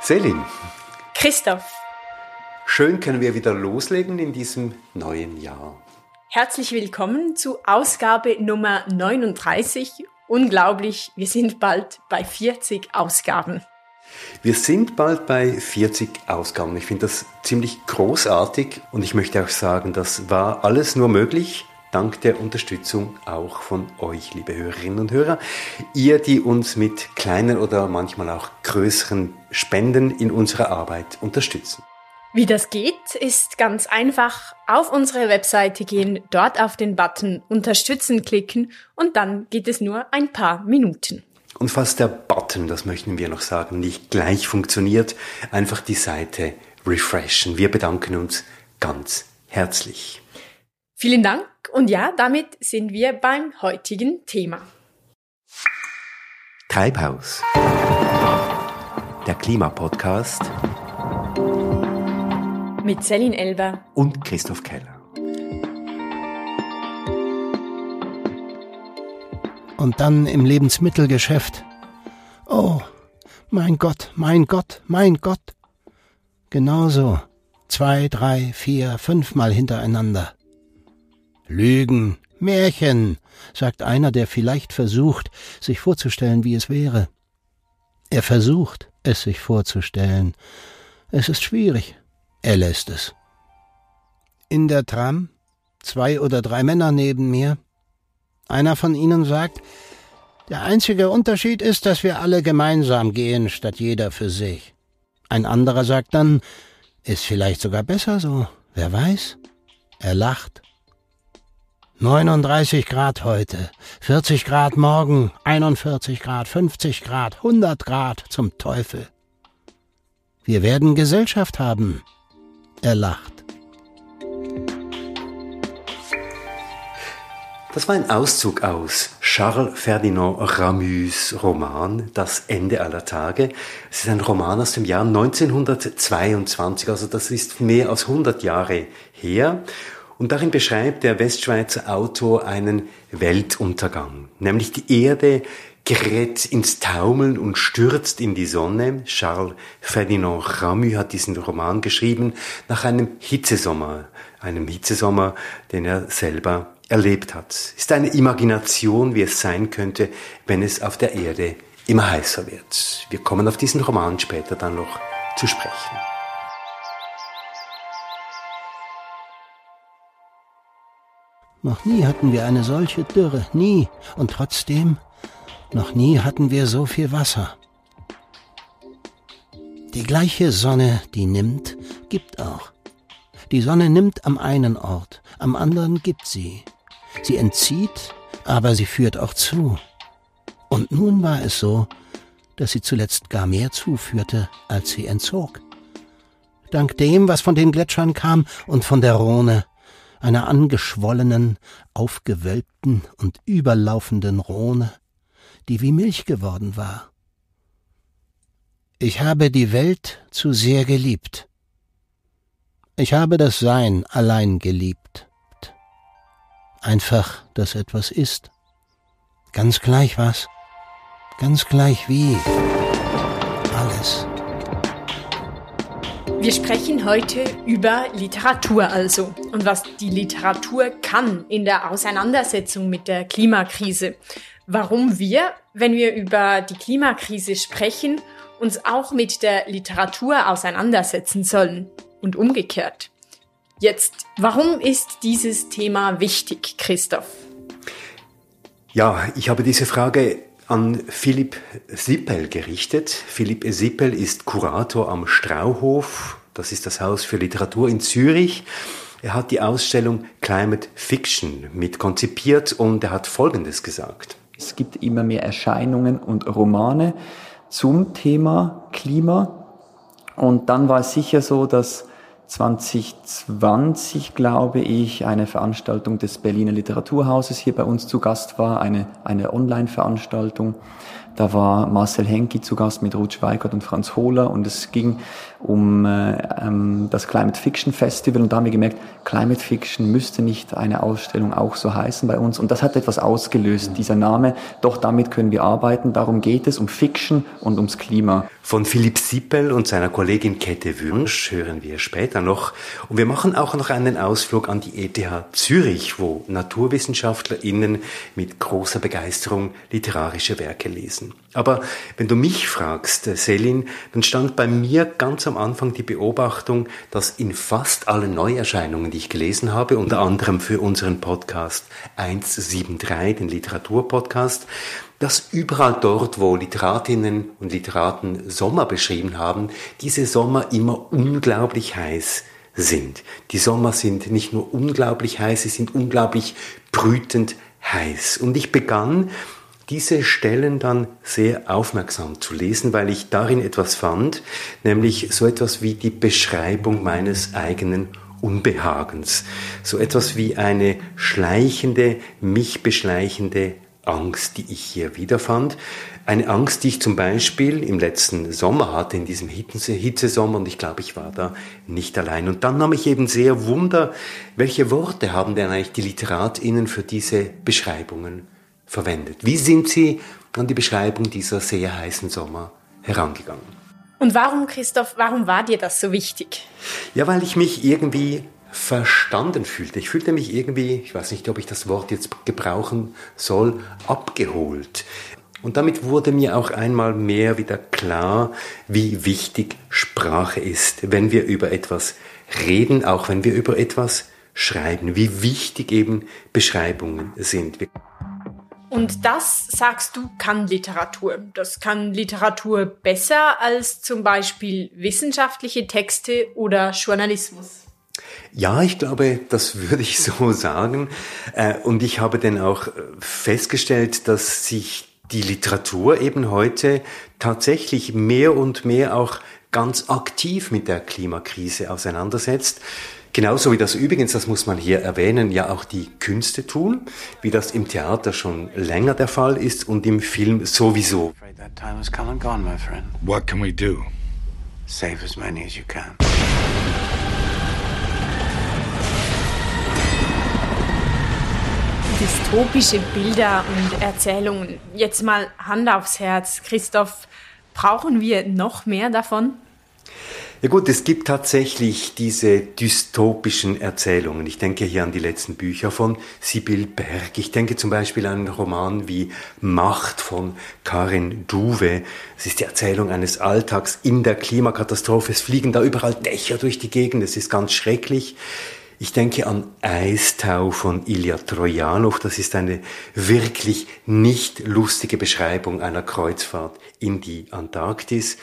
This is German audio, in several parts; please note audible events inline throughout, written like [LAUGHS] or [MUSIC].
Selin. Christoph. Schön können wir wieder loslegen in diesem neuen Jahr. Herzlich willkommen zu Ausgabe Nummer 39. Unglaublich, wir sind bald bei 40 Ausgaben. Wir sind bald bei 40 Ausgaben. Ich finde das ziemlich großartig und ich möchte auch sagen, das war alles nur möglich dank der Unterstützung auch von euch, liebe Hörerinnen und Hörer. Ihr, die uns mit kleinen oder manchmal auch größeren Spenden in unserer Arbeit unterstützen. Wie das geht, ist ganz einfach. Auf unsere Webseite gehen, dort auf den Button Unterstützen klicken und dann geht es nur ein paar Minuten. Und falls der Button, das möchten wir noch sagen, nicht gleich funktioniert, einfach die Seite refreshen. Wir bedanken uns ganz herzlich. Vielen Dank und ja, damit sind wir beim heutigen Thema. Treibhaus. Der Klimapodcast mit Celine Elber und Christoph Keller. Und dann im Lebensmittelgeschäft. Oh, mein Gott, mein Gott, mein Gott. Genauso. Zwei, drei, vier, fünfmal hintereinander. Lügen, Märchen, sagt einer, der vielleicht versucht, sich vorzustellen, wie es wäre. Er versucht, es sich vorzustellen. Es ist schwierig. Er lässt es. In der Tram zwei oder drei Männer neben mir. Einer von ihnen sagt, der einzige Unterschied ist, dass wir alle gemeinsam gehen, statt jeder für sich. Ein anderer sagt dann, ist vielleicht sogar besser so, wer weiß. Er lacht. 39 Grad heute, 40 Grad morgen, 41 Grad, 50 Grad, 100 Grad zum Teufel. Wir werden Gesellschaft haben. Er lacht. Das war ein Auszug aus Charles Ferdinand Ramus Roman Das Ende aller Tage. Es ist ein Roman aus dem Jahr 1922, also das ist mehr als 100 Jahre her. Und darin beschreibt der Westschweizer Autor einen Weltuntergang, nämlich die Erde gerät ins Taumeln und stürzt in die Sonne. Charles Ferdinand Ramu hat diesen Roman geschrieben nach einem Hitzesommer, einem Hitzesommer, den er selber erlebt hat. Ist eine Imagination, wie es sein könnte, wenn es auf der Erde immer heißer wird. Wir kommen auf diesen Roman später dann noch zu sprechen. Noch nie hatten wir eine solche Dürre, nie. Und trotzdem noch nie hatten wir so viel Wasser. Die gleiche Sonne, die nimmt, gibt auch. Die Sonne nimmt am einen Ort, am anderen gibt sie. Sie entzieht, aber sie führt auch zu. Und nun war es so, dass sie zuletzt gar mehr zuführte, als sie entzog. Dank dem, was von den Gletschern kam und von der Rhone, einer angeschwollenen, aufgewölbten und überlaufenden Rhone, die wie Milch geworden war. Ich habe die Welt zu sehr geliebt. Ich habe das Sein allein geliebt. Einfach, dass etwas ist. Ganz gleich was. Ganz gleich wie. Alles. Wir sprechen heute über Literatur also und was die Literatur kann in der Auseinandersetzung mit der Klimakrise warum wir, wenn wir über die Klimakrise sprechen, uns auch mit der Literatur auseinandersetzen sollen und umgekehrt. Jetzt, warum ist dieses Thema wichtig, Christoph? Ja, ich habe diese Frage an Philipp Sippel gerichtet. Philipp Sippel ist Kurator am Strauhof. Das ist das Haus für Literatur in Zürich. Er hat die Ausstellung Climate Fiction mit konzipiert und er hat Folgendes gesagt. Es gibt immer mehr Erscheinungen und Romane zum Thema Klima. Und dann war es sicher so, dass 2020, glaube ich, eine Veranstaltung des Berliner Literaturhauses hier bei uns zu Gast war, eine, eine Online-Veranstaltung, Da war Marcel Henki zu Gast mit Ruth Schweigert und Franz Hohler und es ging um äh, ähm, das Climate Fiction Festival und da haben wir gemerkt, Climate Fiction müsste nicht eine Ausstellung auch so heißen bei uns und das hat etwas ausgelöst, dieser Name. Doch damit können wir arbeiten, darum geht es, um Fiction und ums Klima. Von Philipp Sippel und seiner Kollegin Kette Wünsch hören wir später noch und wir machen auch noch einen Ausflug an die ETH Zürich, wo NaturwissenschaftlerInnen mit großer Begeisterung literarische Werke lesen. Aber wenn du mich fragst, Selin, dann stand bei mir ganz am Anfang die Beobachtung, dass in fast allen Neuerscheinungen, die ich gelesen habe, unter anderem für unseren Podcast 173, den Literaturpodcast, dass überall dort, wo Literatinnen und Literaten Sommer beschrieben haben, diese Sommer immer unglaublich heiß sind. Die Sommer sind nicht nur unglaublich heiß, sie sind unglaublich brütend heiß. Und ich begann diese Stellen dann sehr aufmerksam zu lesen, weil ich darin etwas fand, nämlich so etwas wie die Beschreibung meines eigenen Unbehagens, so etwas wie eine schleichende, mich beschleichende Angst, die ich hier wiederfand. Eine Angst, die ich zum Beispiel im letzten Sommer hatte, in diesem Hitzesommer, und ich glaube, ich war da nicht allein. Und dann nahm ich eben sehr Wunder, welche Worte haben denn eigentlich die LiteratInnen für diese Beschreibungen verwendet. Wie sind Sie an die Beschreibung dieser sehr heißen Sommer herangegangen? Und warum, Christoph, warum war dir das so wichtig? Ja, weil ich mich irgendwie verstanden fühlte. Ich fühlte mich irgendwie, ich weiß nicht, ob ich das Wort jetzt gebrauchen soll, abgeholt. Und damit wurde mir auch einmal mehr wieder klar, wie wichtig Sprache ist, wenn wir über etwas reden, auch wenn wir über etwas schreiben, wie wichtig eben Beschreibungen sind. Und das, sagst du, kann Literatur. Das kann Literatur besser als zum Beispiel wissenschaftliche Texte oder Journalismus. Ja, ich glaube, das [LAUGHS] würde ich so sagen. Äh, und ich habe dann auch festgestellt, dass sich die Literatur eben heute tatsächlich mehr und mehr auch ganz aktiv mit der Klimakrise auseinandersetzt. Genauso wie das übrigens, das muss man hier erwähnen, ja auch die Künste tun, wie das im Theater schon länger der Fall ist und im Film sowieso. What can we do? Save as many as you can. Dystopische Bilder und Erzählungen. Jetzt mal Hand aufs Herz, Christoph. Brauchen wir noch mehr davon? Ja gut, es gibt tatsächlich diese dystopischen Erzählungen. Ich denke hier an die letzten Bücher von Sibyl Berg. Ich denke zum Beispiel an einen Roman wie Macht von Karin Duwe. Es ist die Erzählung eines Alltags in der Klimakatastrophe. Es fliegen da überall Dächer durch die Gegend. Es ist ganz schrecklich. Ich denke an Eistau von Ilya Trojanow. Das ist eine wirklich nicht lustige Beschreibung einer Kreuzfahrt in die Antarktis.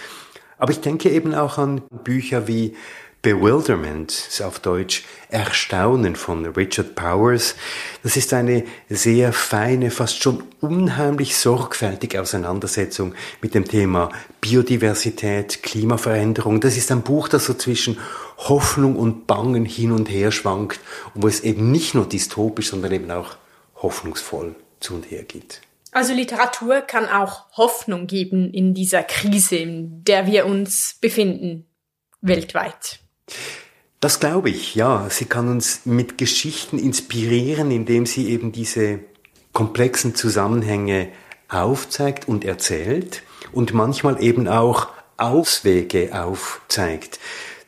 Aber ich denke eben auch an Bücher wie Bewilderment, auf Deutsch Erstaunen von Richard Powers. Das ist eine sehr feine, fast schon unheimlich sorgfältige Auseinandersetzung mit dem Thema Biodiversität, Klimaveränderung. Das ist ein Buch, das so zwischen Hoffnung und Bangen hin und her schwankt und wo es eben nicht nur dystopisch, sondern eben auch hoffnungsvoll zu und her geht. Also Literatur kann auch Hoffnung geben in dieser Krise, in der wir uns befinden, weltweit. Das glaube ich, ja. Sie kann uns mit Geschichten inspirieren, indem sie eben diese komplexen Zusammenhänge aufzeigt und erzählt und manchmal eben auch Auswege aufzeigt.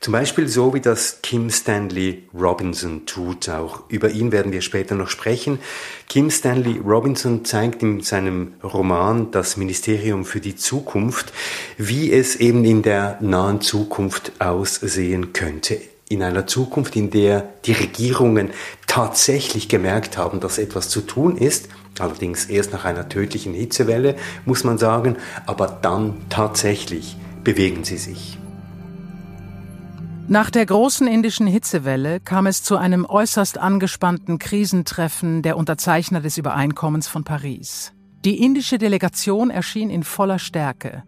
Zum Beispiel so, wie das Kim Stanley Robinson tut. Auch über ihn werden wir später noch sprechen. Kim Stanley Robinson zeigt in seinem Roman Das Ministerium für die Zukunft, wie es eben in der nahen Zukunft aussehen könnte. In einer Zukunft, in der die Regierungen tatsächlich gemerkt haben, dass etwas zu tun ist, allerdings erst nach einer tödlichen Hitzewelle, muss man sagen, aber dann tatsächlich bewegen sie sich. Nach der großen indischen Hitzewelle kam es zu einem äußerst angespannten Krisentreffen der Unterzeichner des Übereinkommens von Paris. Die indische Delegation erschien in voller Stärke.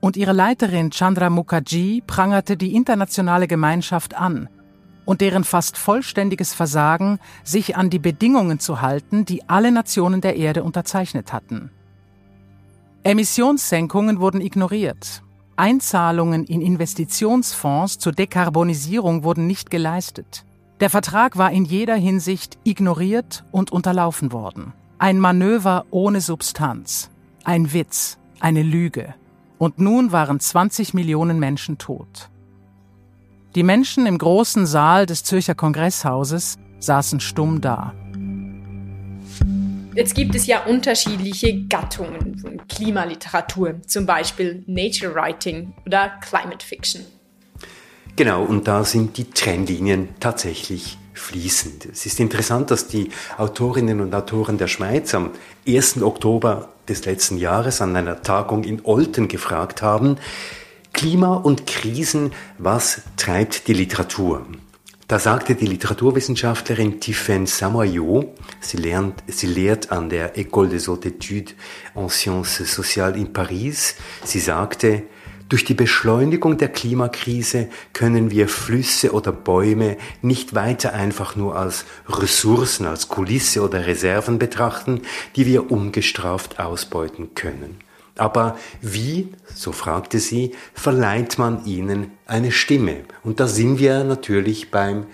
Und ihre Leiterin Chandra Mukherjee prangerte die internationale Gemeinschaft an und deren fast vollständiges Versagen, sich an die Bedingungen zu halten, die alle Nationen der Erde unterzeichnet hatten. Emissionssenkungen wurden ignoriert. Einzahlungen in Investitionsfonds zur Dekarbonisierung wurden nicht geleistet. Der Vertrag war in jeder Hinsicht ignoriert und unterlaufen worden. Ein Manöver ohne Substanz. Ein Witz. Eine Lüge. Und nun waren 20 Millionen Menschen tot. Die Menschen im großen Saal des Zürcher Kongresshauses saßen stumm da. Jetzt gibt es ja unterschiedliche Gattungen von Klimaliteratur, zum Beispiel Nature Writing oder Climate Fiction. Genau, und da sind die Trennlinien tatsächlich fließend. Es ist interessant, dass die Autorinnen und Autoren der Schweiz am 1. Oktober des letzten Jahres an einer Tagung in Olten gefragt haben, Klima und Krisen, was treibt die Literatur? Da sagte die Literaturwissenschaftlerin Tiffaine Samayo, sie, lernt, sie lehrt an der École des Hautes Études en Sciences Sociales in Paris, sie sagte, durch die Beschleunigung der Klimakrise können wir Flüsse oder Bäume nicht weiter einfach nur als Ressourcen, als Kulisse oder Reserven betrachten, die wir ungestraft ausbeuten können. Aber wie, so fragte sie, verleiht man ihnen eine Stimme? Und da sind wir natürlich beim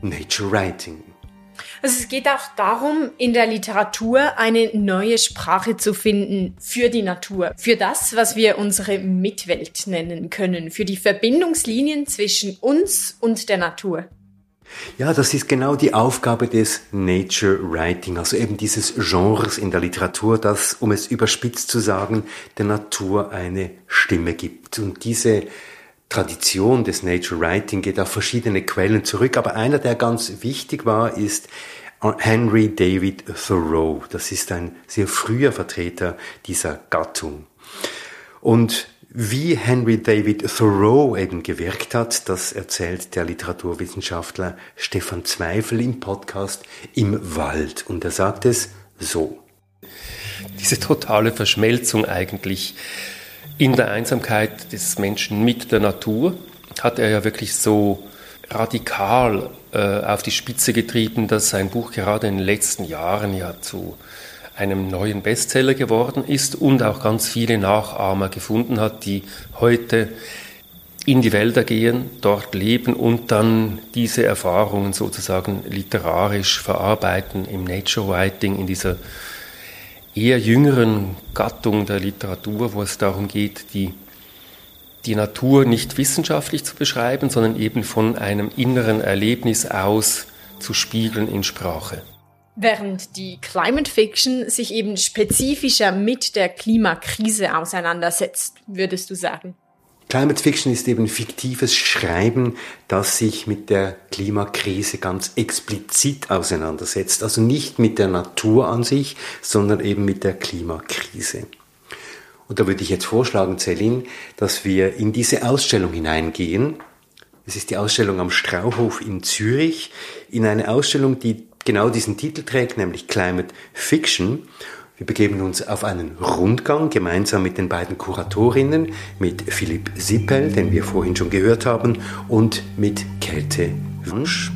Nature Writing. Also es geht auch darum, in der Literatur eine neue Sprache zu finden für die Natur, für das, was wir unsere Mitwelt nennen können, für die Verbindungslinien zwischen uns und der Natur. Ja, das ist genau die Aufgabe des Nature Writing, also eben dieses Genres in der Literatur, das, um es überspitzt zu sagen, der Natur eine Stimme gibt. Und diese Tradition des Nature Writing geht auf verschiedene Quellen zurück, aber einer, der ganz wichtig war, ist Henry David Thoreau. Das ist ein sehr früher Vertreter dieser Gattung. Und wie Henry David Thoreau eben gewirkt hat, das erzählt der Literaturwissenschaftler Stefan Zweifel im Podcast Im Wald. Und er sagt es so. Diese totale Verschmelzung eigentlich in der Einsamkeit des Menschen mit der Natur hat er ja wirklich so radikal äh, auf die Spitze getrieben, dass sein Buch gerade in den letzten Jahren ja zu einem neuen Bestseller geworden ist und auch ganz viele Nachahmer gefunden hat, die heute in die Wälder gehen, dort leben und dann diese Erfahrungen sozusagen literarisch verarbeiten im Nature Writing, in dieser eher jüngeren Gattung der Literatur, wo es darum geht, die, die Natur nicht wissenschaftlich zu beschreiben, sondern eben von einem inneren Erlebnis aus zu spiegeln in Sprache. Während die Climate Fiction sich eben spezifischer mit der Klimakrise auseinandersetzt, würdest du sagen? Climate Fiction ist eben fiktives Schreiben, das sich mit der Klimakrise ganz explizit auseinandersetzt. Also nicht mit der Natur an sich, sondern eben mit der Klimakrise. Und da würde ich jetzt vorschlagen, Celine, dass wir in diese Ausstellung hineingehen. Es ist die Ausstellung am Strauhof in Zürich, in eine Ausstellung, die genau diesen Titel trägt, nämlich Climate Fiction. Wir begeben uns auf einen Rundgang gemeinsam mit den beiden Kuratorinnen, mit Philipp Sippel, den wir vorhin schon gehört haben, und mit Käthe Wunsch.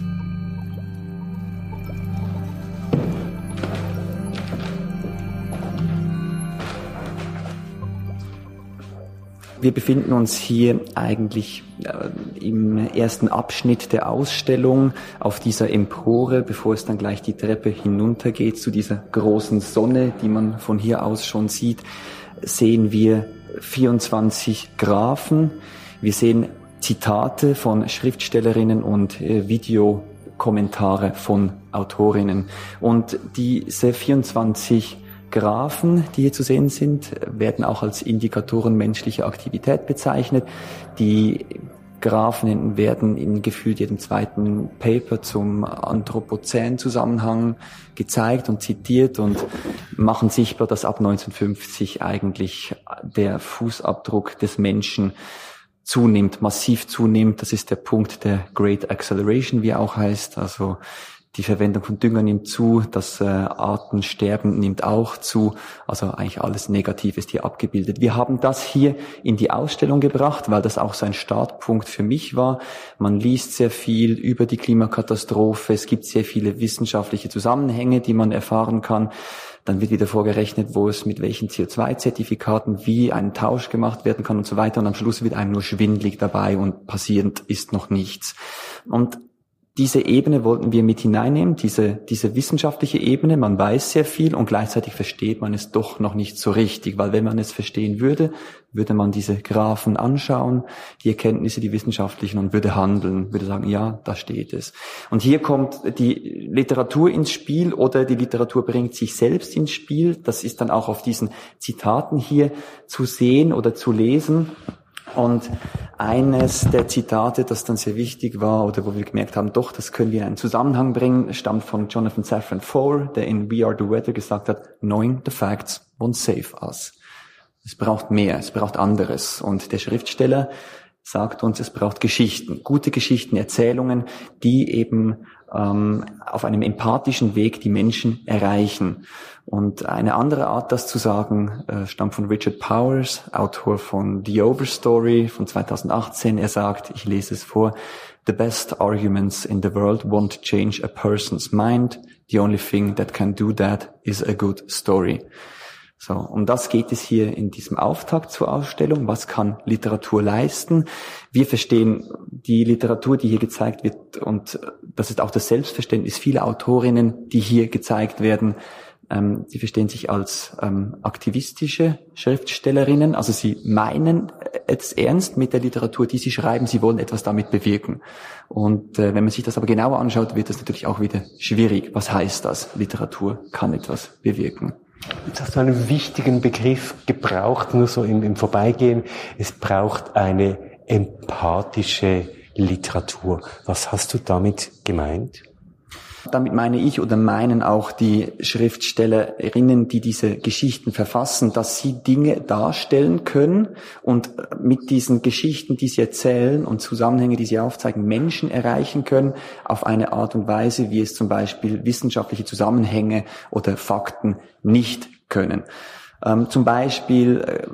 Wir befinden uns hier eigentlich äh, im ersten Abschnitt der Ausstellung auf dieser Empore, bevor es dann gleich die Treppe hinuntergeht zu dieser großen Sonne, die man von hier aus schon sieht, sehen wir 24 Graphen. Wir sehen Zitate von Schriftstellerinnen und äh, Videokommentare von Autorinnen. Und diese 24 Graphen, die hier zu sehen sind, werden auch als Indikatoren menschlicher Aktivität bezeichnet. Die Graphen werden in gefühlt jedem zweiten Paper zum Anthropozän-Zusammenhang gezeigt und zitiert und machen sichtbar, dass ab 1950 eigentlich der Fußabdruck des Menschen zunimmt, massiv zunimmt. Das ist der Punkt der Great Acceleration, wie er auch heißt. Also die Verwendung von Dünger nimmt zu, das äh, Artensterben nimmt auch zu. Also eigentlich alles Negativ ist hier abgebildet. Wir haben das hier in die Ausstellung gebracht, weil das auch so ein Startpunkt für mich war. Man liest sehr viel über die Klimakatastrophe. Es gibt sehr viele wissenschaftliche Zusammenhänge, die man erfahren kann. Dann wird wieder vorgerechnet, wo es mit welchen CO2-Zertifikaten wie ein Tausch gemacht werden kann und so weiter. Und am Schluss wird einem nur schwindlig dabei und passierend ist noch nichts. Und diese Ebene wollten wir mit hineinnehmen, diese, diese wissenschaftliche Ebene. Man weiß sehr viel und gleichzeitig versteht man es doch noch nicht so richtig, weil wenn man es verstehen würde, würde man diese Graphen anschauen, die Erkenntnisse, die wissenschaftlichen und würde handeln, würde sagen, ja, da steht es. Und hier kommt die Literatur ins Spiel oder die Literatur bringt sich selbst ins Spiel. Das ist dann auch auf diesen Zitaten hier zu sehen oder zu lesen. Und eines der Zitate, das dann sehr wichtig war oder wo wir gemerkt haben, doch, das können wir in einen Zusammenhang bringen, stammt von Jonathan Safran Foer, der in We Are the Weather gesagt hat, Knowing the facts won't save us. Es braucht mehr, es braucht anderes. Und der Schriftsteller sagt uns, es braucht Geschichten, gute Geschichten, Erzählungen, die eben ähm, auf einem empathischen Weg die Menschen erreichen. Und eine andere Art, das zu sagen, äh, stammt von Richard Powers, Autor von The Overstory von 2018. Er sagt, ich lese es vor, The best arguments in the world won't change a person's mind. The only thing that can do that is a good story. So, um das geht es hier in diesem Auftakt zur Ausstellung. Was kann Literatur leisten? Wir verstehen die Literatur, die hier gezeigt wird, und das ist auch das Selbstverständnis vieler Autorinnen, die hier gezeigt werden, ähm, die verstehen sich als ähm, aktivistische Schriftstellerinnen. Also sie meinen es ernst mit der Literatur, die sie schreiben. Sie wollen etwas damit bewirken. Und äh, wenn man sich das aber genauer anschaut, wird das natürlich auch wieder schwierig. Was heißt das? Literatur kann etwas bewirken. Jetzt hast du einen wichtigen Begriff gebraucht, nur so im, im Vorbeigehen. Es braucht eine empathische Literatur. Was hast du damit gemeint? Damit meine ich oder meinen auch die Schriftstellerinnen, die diese Geschichten verfassen, dass sie Dinge darstellen können und mit diesen Geschichten, die sie erzählen und Zusammenhänge, die sie aufzeigen, Menschen erreichen können auf eine Art und Weise, wie es zum Beispiel wissenschaftliche Zusammenhänge oder Fakten nicht können. Ähm, zum Beispiel äh,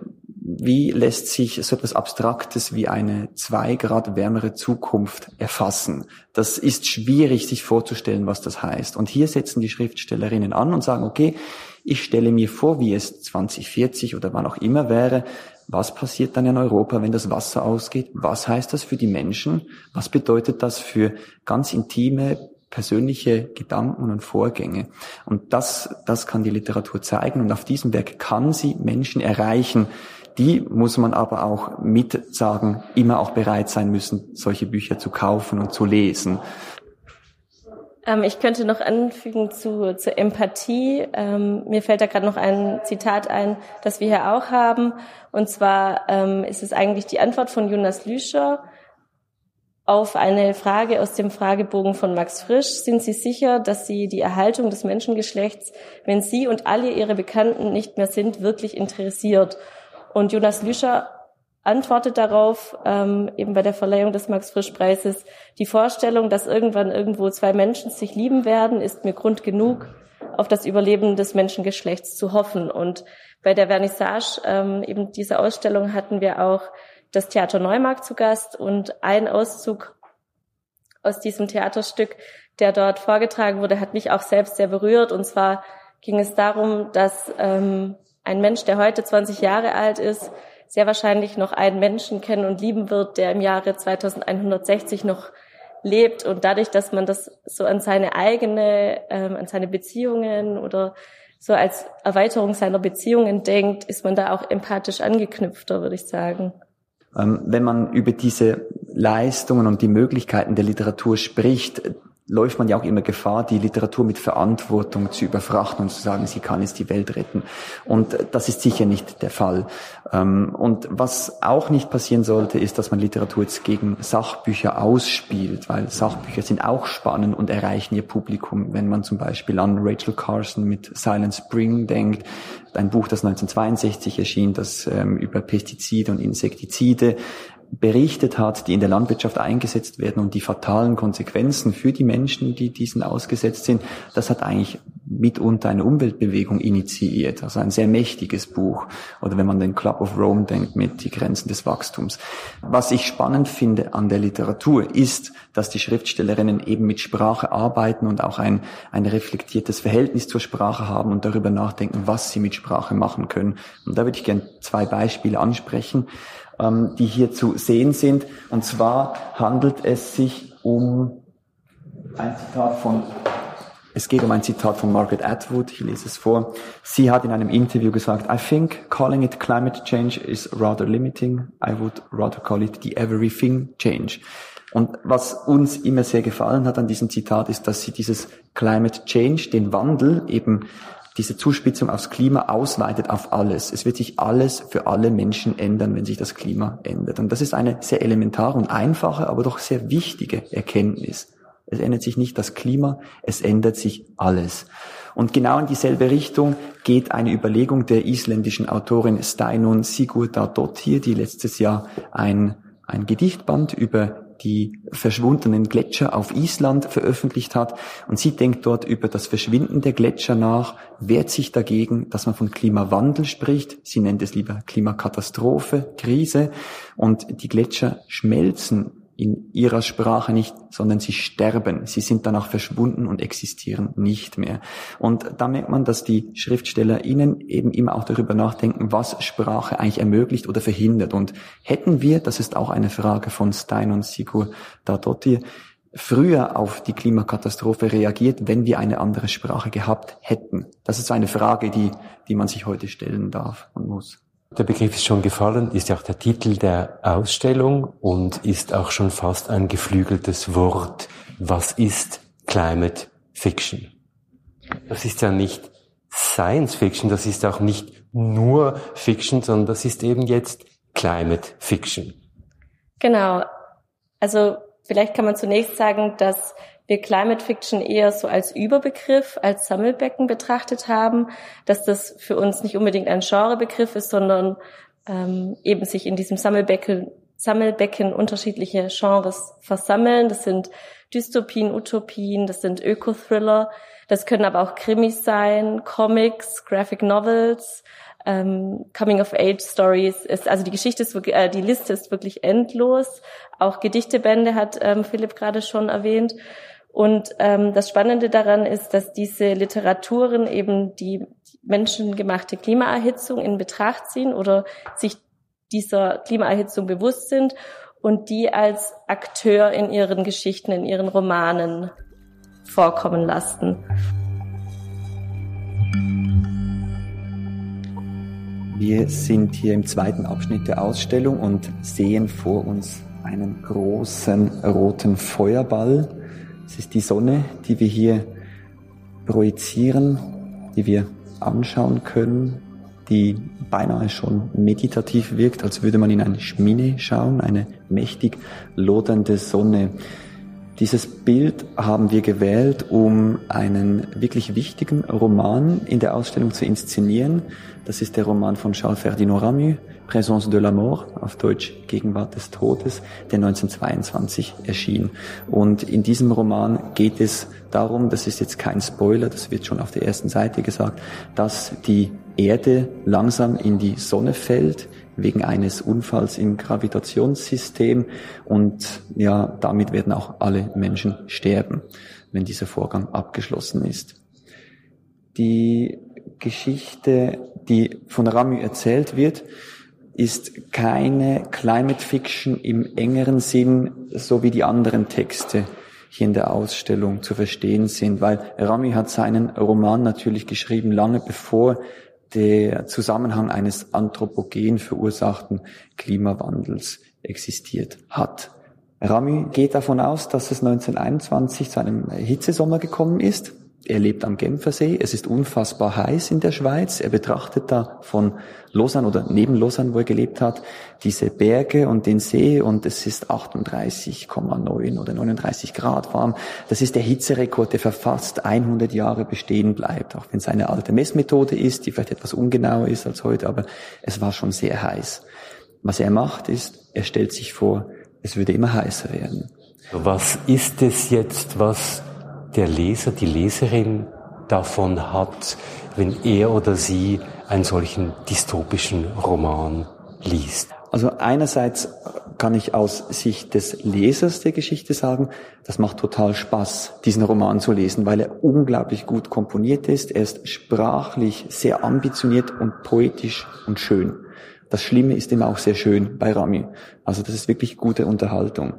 wie lässt sich so etwas Abstraktes wie eine zwei Grad wärmere Zukunft erfassen? Das ist schwierig, sich vorzustellen, was das heißt. Und hier setzen die Schriftstellerinnen an und sagen, okay, ich stelle mir vor, wie es 2040 oder wann auch immer wäre. Was passiert dann in Europa, wenn das Wasser ausgeht? Was heißt das für die Menschen? Was bedeutet das für ganz intime persönliche Gedanken und Vorgänge. Und das, das kann die Literatur zeigen. Und auf diesem Werk kann sie Menschen erreichen, die muss man aber auch mit sagen, immer auch bereit sein müssen, solche Bücher zu kaufen und zu lesen. Ähm, ich könnte noch anfügen zu, zur Empathie. Ähm, mir fällt da gerade noch ein Zitat ein, das wir hier auch haben. Und zwar ähm, ist es eigentlich die Antwort von Jonas Lüscher auf eine Frage aus dem Fragebogen von Max Frisch. Sind Sie sicher, dass Sie die Erhaltung des Menschengeschlechts, wenn Sie und alle Ihre Bekannten nicht mehr sind, wirklich interessiert? Und Jonas Lüscher antwortet darauf, ähm, eben bei der Verleihung des Max-Frisch-Preises, die Vorstellung, dass irgendwann irgendwo zwei Menschen sich lieben werden, ist mir Grund genug, auf das Überleben des Menschengeschlechts zu hoffen. Und bei der Vernissage ähm, eben dieser Ausstellung hatten wir auch das Theater Neumarkt zu Gast und ein Auszug aus diesem Theaterstück, der dort vorgetragen wurde, hat mich auch selbst sehr berührt. Und zwar ging es darum, dass ähm, ein Mensch, der heute 20 Jahre alt ist, sehr wahrscheinlich noch einen Menschen kennen und lieben wird, der im Jahre 2160 noch lebt und dadurch, dass man das so an seine eigene, ähm, an seine Beziehungen oder so als Erweiterung seiner Beziehungen denkt, ist man da auch empathisch angeknüpfter, würde ich sagen. Ähm, wenn man über diese Leistungen und die Möglichkeiten der Literatur spricht, läuft man ja auch immer Gefahr, die Literatur mit Verantwortung zu überfrachten und zu sagen, sie kann jetzt die Welt retten. Und das ist sicher nicht der Fall. Ähm, und was auch nicht passieren sollte, ist, dass man Literatur jetzt gegen Sachbücher ausspielt, weil Sachbücher sind auch spannend und erreichen ihr Publikum. Wenn man zum Beispiel an Rachel Carson mit Silent Spring denkt, ein Buch, das 1962 erschien, das ähm, über Pestizide und Insektizide berichtet hat, die in der Landwirtschaft eingesetzt werden und die fatalen Konsequenzen für die Menschen, die diesen ausgesetzt sind, das hat eigentlich mitunter eine Umweltbewegung initiiert. Also ein sehr mächtiges Buch. Oder wenn man den Club of Rome denkt mit die Grenzen des Wachstums. Was ich spannend finde an der Literatur ist, dass die Schriftstellerinnen eben mit Sprache arbeiten und auch ein, ein reflektiertes Verhältnis zur Sprache haben und darüber nachdenken, was sie mit Sprache machen können. Und da würde ich gerne zwei Beispiele ansprechen ähm, die hier zu sehen sind. Und zwar handelt es sich um ein Zitat von es geht um ein Zitat von Margaret Atwood, ich lese es vor. Sie hat in einem Interview gesagt, I think calling it climate change is rather limiting. I would rather call it the everything change. Und was uns immer sehr gefallen hat an diesem Zitat ist, dass sie dieses Climate Change, den Wandel eben diese Zuspitzung aufs Klima ausweitet auf alles. Es wird sich alles für alle Menschen ändern, wenn sich das Klima ändert. Und das ist eine sehr elementare und einfache, aber doch sehr wichtige Erkenntnis. Es ändert sich nicht das Klima, es ändert sich alles. Und genau in dieselbe Richtung geht eine Überlegung der isländischen Autorin Steinun Sigurdardottir, die letztes Jahr ein, ein Gedichtband über die verschwundenen Gletscher auf Island veröffentlicht hat. Und sie denkt dort über das Verschwinden der Gletscher nach, wehrt sich dagegen, dass man von Klimawandel spricht. Sie nennt es lieber Klimakatastrophe, Krise. Und die Gletscher schmelzen in ihrer Sprache nicht, sondern sie sterben. Sie sind danach verschwunden und existieren nicht mehr. Und da merkt man, dass die SchriftstellerInnen eben immer auch darüber nachdenken, was Sprache eigentlich ermöglicht oder verhindert. Und hätten wir, das ist auch eine Frage von Stein und Sigur Dadotti, früher auf die Klimakatastrophe reagiert, wenn wir eine andere Sprache gehabt hätten? Das ist eine Frage, die, die man sich heute stellen darf und muss. Der Begriff ist schon gefallen, ist ja auch der Titel der Ausstellung und ist auch schon fast ein geflügeltes Wort. Was ist Climate Fiction? Das ist ja nicht Science Fiction, das ist auch nicht nur Fiction, sondern das ist eben jetzt Climate Fiction. Genau. Also vielleicht kann man zunächst sagen, dass wir Climate Fiction eher so als Überbegriff, als Sammelbecken betrachtet haben, dass das für uns nicht unbedingt ein Genrebegriff ist, sondern ähm, eben sich in diesem Sammelbecken, Sammelbecken unterschiedliche Genres versammeln. Das sind Dystopien, Utopien, das sind Öko-Thriller, das können aber auch Krimis sein, Comics, Graphic Novels, ähm, Coming-of-Age-Stories. Ist, also die Geschichte ist wirklich, äh, die Liste ist wirklich endlos. Auch Gedichtebände hat ähm, Philipp gerade schon erwähnt. Und ähm, das Spannende daran ist, dass diese Literaturen eben die menschengemachte Klimaerhitzung in Betracht ziehen oder sich dieser Klimaerhitzung bewusst sind und die als Akteur in ihren Geschichten, in ihren Romanen vorkommen lassen. Wir sind hier im zweiten Abschnitt der Ausstellung und sehen vor uns einen großen roten Feuerball, es ist die Sonne, die wir hier projizieren, die wir anschauen können, die beinahe schon meditativ wirkt, als würde man in eine Schmine schauen, eine mächtig lodernde Sonne. Dieses Bild haben wir gewählt, um einen wirklich wichtigen Roman in der Ausstellung zu inszenieren. Das ist der Roman von Charles Ferdinand Ramu, Présence de la Mort, auf Deutsch Gegenwart des Todes, der 1922 erschien. Und in diesem Roman geht es darum, das ist jetzt kein Spoiler, das wird schon auf der ersten Seite gesagt, dass die Erde langsam in die Sonne fällt, wegen eines Unfalls im Gravitationssystem und ja, damit werden auch alle Menschen sterben, wenn dieser Vorgang abgeschlossen ist. Die Geschichte, die von Rami erzählt wird, ist keine Climate Fiction im engeren Sinn, so wie die anderen Texte hier in der Ausstellung zu verstehen sind, weil Rami hat seinen Roman natürlich geschrieben, lange bevor der Zusammenhang eines anthropogen verursachten Klimawandels existiert hat. Rami geht davon aus, dass es 1921 zu einem Hitzesommer gekommen ist er lebt am Genfersee. Es ist unfassbar heiß in der Schweiz. Er betrachtet da von Lausanne oder neben Lausanne, wo er gelebt hat, diese Berge und den See und es ist 38,9 oder 39 Grad warm. Das ist der Hitzerekord, der für fast 100 Jahre bestehen bleibt, auch wenn es eine alte Messmethode ist, die vielleicht etwas ungenauer ist als heute, aber es war schon sehr heiß. Was er macht, ist, er stellt sich vor, es würde immer heißer werden. Was ist es jetzt, was der Leser, die Leserin davon hat, wenn er oder sie einen solchen dystopischen Roman liest? Also einerseits kann ich aus Sicht des Lesers der Geschichte sagen, das macht total Spaß, diesen Roman zu lesen, weil er unglaublich gut komponiert ist. Er ist sprachlich sehr ambitioniert und poetisch und schön. Das Schlimme ist immer auch sehr schön bei Rami. Also das ist wirklich gute Unterhaltung.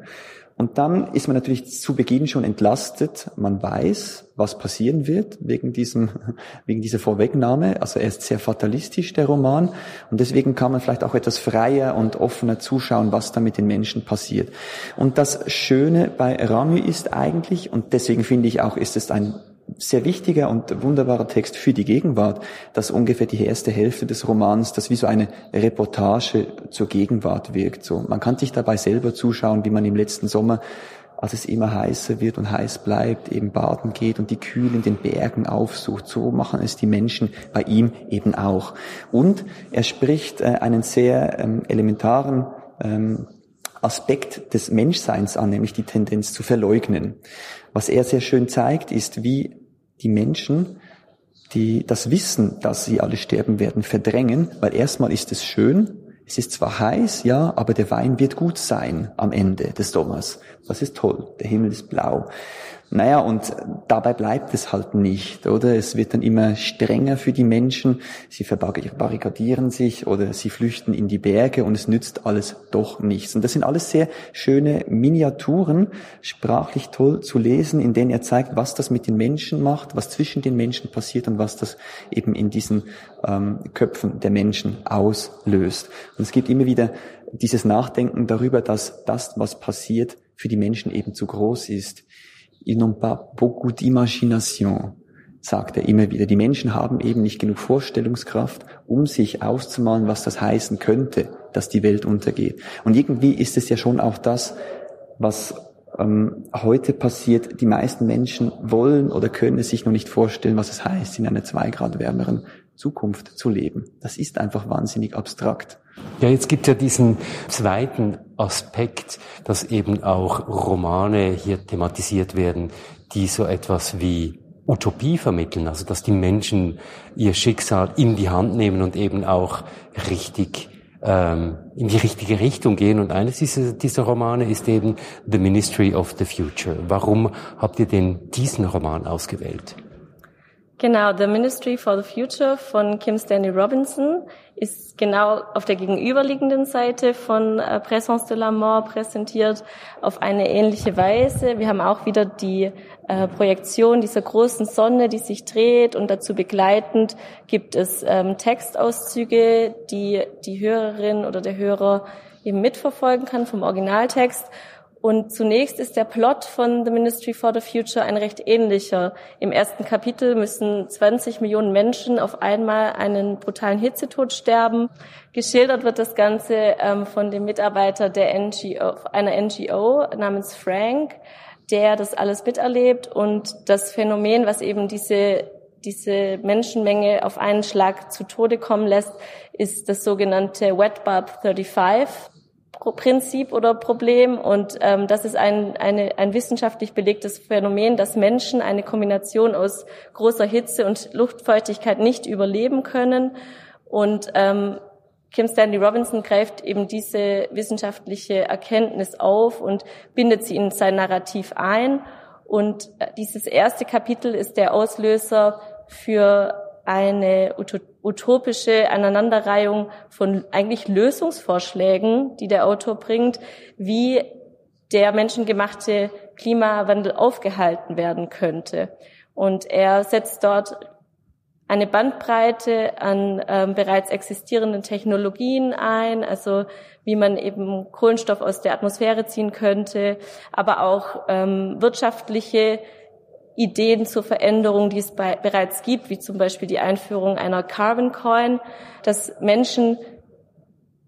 Und dann ist man natürlich zu Beginn schon entlastet. Man weiß, was passieren wird wegen diesem, [LAUGHS] wegen dieser Vorwegnahme. Also er ist sehr fatalistisch, der Roman. Und deswegen kann man vielleicht auch etwas freier und offener zuschauen, was da mit den Menschen passiert. Und das Schöne bei Rami ist eigentlich, und deswegen finde ich auch, ist es ein sehr wichtiger und wunderbarer Text für die Gegenwart, dass ungefähr die erste Hälfte des Romans, das wie so eine Reportage zur Gegenwart wirkt. So, man kann sich dabei selber zuschauen, wie man im letzten Sommer, als es immer heißer wird und heiß bleibt, eben baden geht und die Kühl in den Bergen aufsucht. So machen es die Menschen bei ihm eben auch. Und er spricht äh, einen sehr ähm, elementaren ähm, Aspekt des Menschseins an, nämlich die Tendenz zu verleugnen. Was er sehr schön zeigt, ist, wie die Menschen, die das Wissen, dass sie alle sterben werden, verdrängen, weil erstmal ist es schön, es ist zwar heiß, ja, aber der Wein wird gut sein am Ende des Sommers. Das ist toll. Der Himmel ist blau. Naja, und dabei bleibt es halt nicht, oder? Es wird dann immer strenger für die Menschen. Sie verbarrikadieren sich oder sie flüchten in die Berge und es nützt alles doch nichts. Und das sind alles sehr schöne Miniaturen, sprachlich toll zu lesen, in denen er zeigt, was das mit den Menschen macht, was zwischen den Menschen passiert und was das eben in diesen ähm, Köpfen der Menschen auslöst. Und es gibt immer wieder dieses Nachdenken darüber, dass das, was passiert, für die Menschen eben zu groß ist ils n'ont pas beaucoup d'imagination, sagt er immer wieder. Die Menschen haben eben nicht genug Vorstellungskraft, um sich auszumalen, was das heißen könnte, dass die Welt untergeht. Und irgendwie ist es ja schon auch das, was ähm, heute passiert. Die meisten Menschen wollen oder können es sich noch nicht vorstellen, was es heißt, in einer zwei Grad wärmeren Zukunft zu leben. Das ist einfach wahnsinnig abstrakt. Ja, jetzt gibt ja diesen zweiten Aspekt, dass eben auch Romane hier thematisiert werden, die so etwas wie Utopie vermitteln, also dass die Menschen ihr Schicksal in die Hand nehmen und eben auch richtig ähm, in die richtige Richtung gehen. Und eines dieser, dieser Romane ist eben The Ministry of the Future. Warum habt ihr denn diesen Roman ausgewählt? Genau, The Ministry for the Future von Kim Stanley Robinson ist genau auf der gegenüberliegenden Seite von äh, Présence de la Mort präsentiert auf eine ähnliche Weise. Wir haben auch wieder die äh, Projektion dieser großen Sonne, die sich dreht und dazu begleitend gibt es ähm, Textauszüge, die die Hörerin oder der Hörer eben mitverfolgen kann vom Originaltext. Und zunächst ist der Plot von The Ministry for the Future ein recht ähnlicher. Im ersten Kapitel müssen 20 Millionen Menschen auf einmal einen brutalen Hitzetod sterben. Geschildert wird das Ganze ähm, von dem Mitarbeiter der NGO, einer NGO namens Frank, der das alles miterlebt und das Phänomen, was eben diese diese Menschenmenge auf einen Schlag zu Tode kommen lässt, ist das sogenannte Wet Bulb 35. Prinzip oder Problem. Und ähm, das ist ein, eine, ein wissenschaftlich belegtes Phänomen, dass Menschen eine Kombination aus großer Hitze und Luftfeuchtigkeit nicht überleben können. Und ähm, Kim Stanley Robinson greift eben diese wissenschaftliche Erkenntnis auf und bindet sie in sein Narrativ ein. Und äh, dieses erste Kapitel ist der Auslöser für eine utopische Aneinanderreihung von eigentlich Lösungsvorschlägen, die der Autor bringt, wie der menschengemachte Klimawandel aufgehalten werden könnte. Und er setzt dort eine Bandbreite an ähm, bereits existierenden Technologien ein, also wie man eben Kohlenstoff aus der Atmosphäre ziehen könnte, aber auch ähm, wirtschaftliche Ideen zur Veränderung, die es bei, bereits gibt, wie zum Beispiel die Einführung einer Carbon Coin, dass Menschen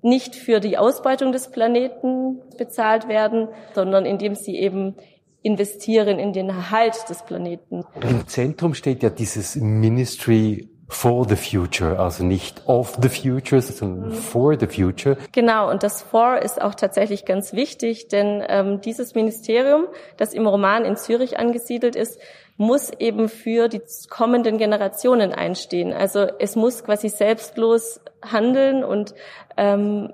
nicht für die Ausbeutung des Planeten bezahlt werden, sondern indem sie eben investieren in den Erhalt des Planeten. Im Zentrum steht ja dieses Ministry for the future, also nicht of the future, sondern for the future. Genau, und das for ist auch tatsächlich ganz wichtig, denn ähm, dieses Ministerium, das im Roman in Zürich angesiedelt ist, muss eben für die kommenden Generationen einstehen. Also es muss quasi selbstlos handeln und ähm,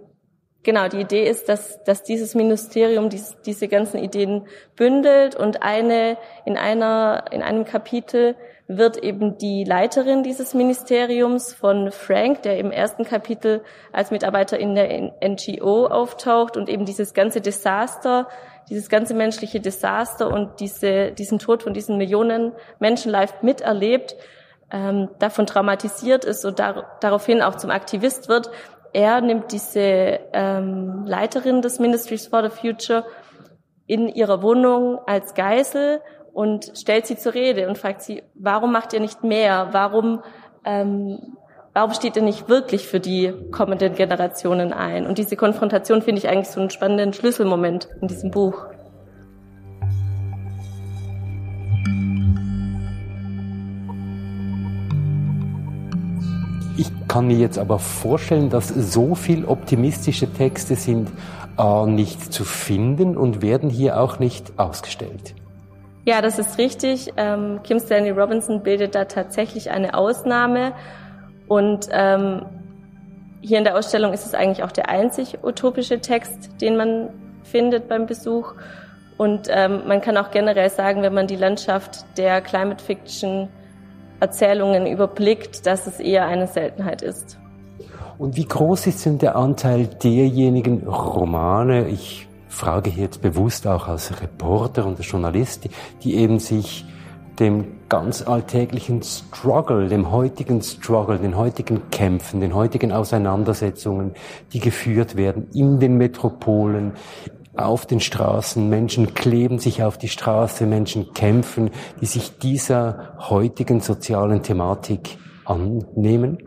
genau die Idee ist, dass, dass dieses Ministerium dies, diese ganzen Ideen bündelt und eine in einer in einem Kapitel wird eben die Leiterin dieses Ministeriums von Frank, der im ersten Kapitel als Mitarbeiter in der NGO auftaucht und eben dieses ganze Desaster, dieses ganze menschliche Desaster und diese, diesen Tod von diesen Millionen Menschen live miterlebt, ähm, davon traumatisiert ist und dar daraufhin auch zum Aktivist wird. Er nimmt diese ähm, Leiterin des Ministries for the Future in ihrer Wohnung als Geisel und stellt sie zur Rede und fragt sie, warum macht ihr nicht mehr? Warum, ähm, warum steht ihr nicht wirklich für die kommenden Generationen ein? Und diese Konfrontation finde ich eigentlich so einen spannenden Schlüsselmoment in diesem Buch. Ich kann mir jetzt aber vorstellen, dass so viel optimistische Texte sind äh, nicht zu finden und werden hier auch nicht ausgestellt. Ja, das ist richtig. Ähm, Kim Stanley Robinson bildet da tatsächlich eine Ausnahme. Und ähm, hier in der Ausstellung ist es eigentlich auch der einzig utopische Text, den man findet beim Besuch. Und ähm, man kann auch generell sagen, wenn man die Landschaft der Climate Fiction Erzählungen überblickt, dass es eher eine Seltenheit ist. Und wie groß ist denn der Anteil derjenigen Romane, ich frage ich jetzt bewusst auch als Reporter und als Journalist, die eben sich dem ganz alltäglichen Struggle, dem heutigen Struggle, den heutigen Kämpfen, den heutigen Auseinandersetzungen, die geführt werden in den Metropolen, auf den Straßen, Menschen kleben sich auf die Straße, Menschen kämpfen, die sich dieser heutigen sozialen Thematik annehmen?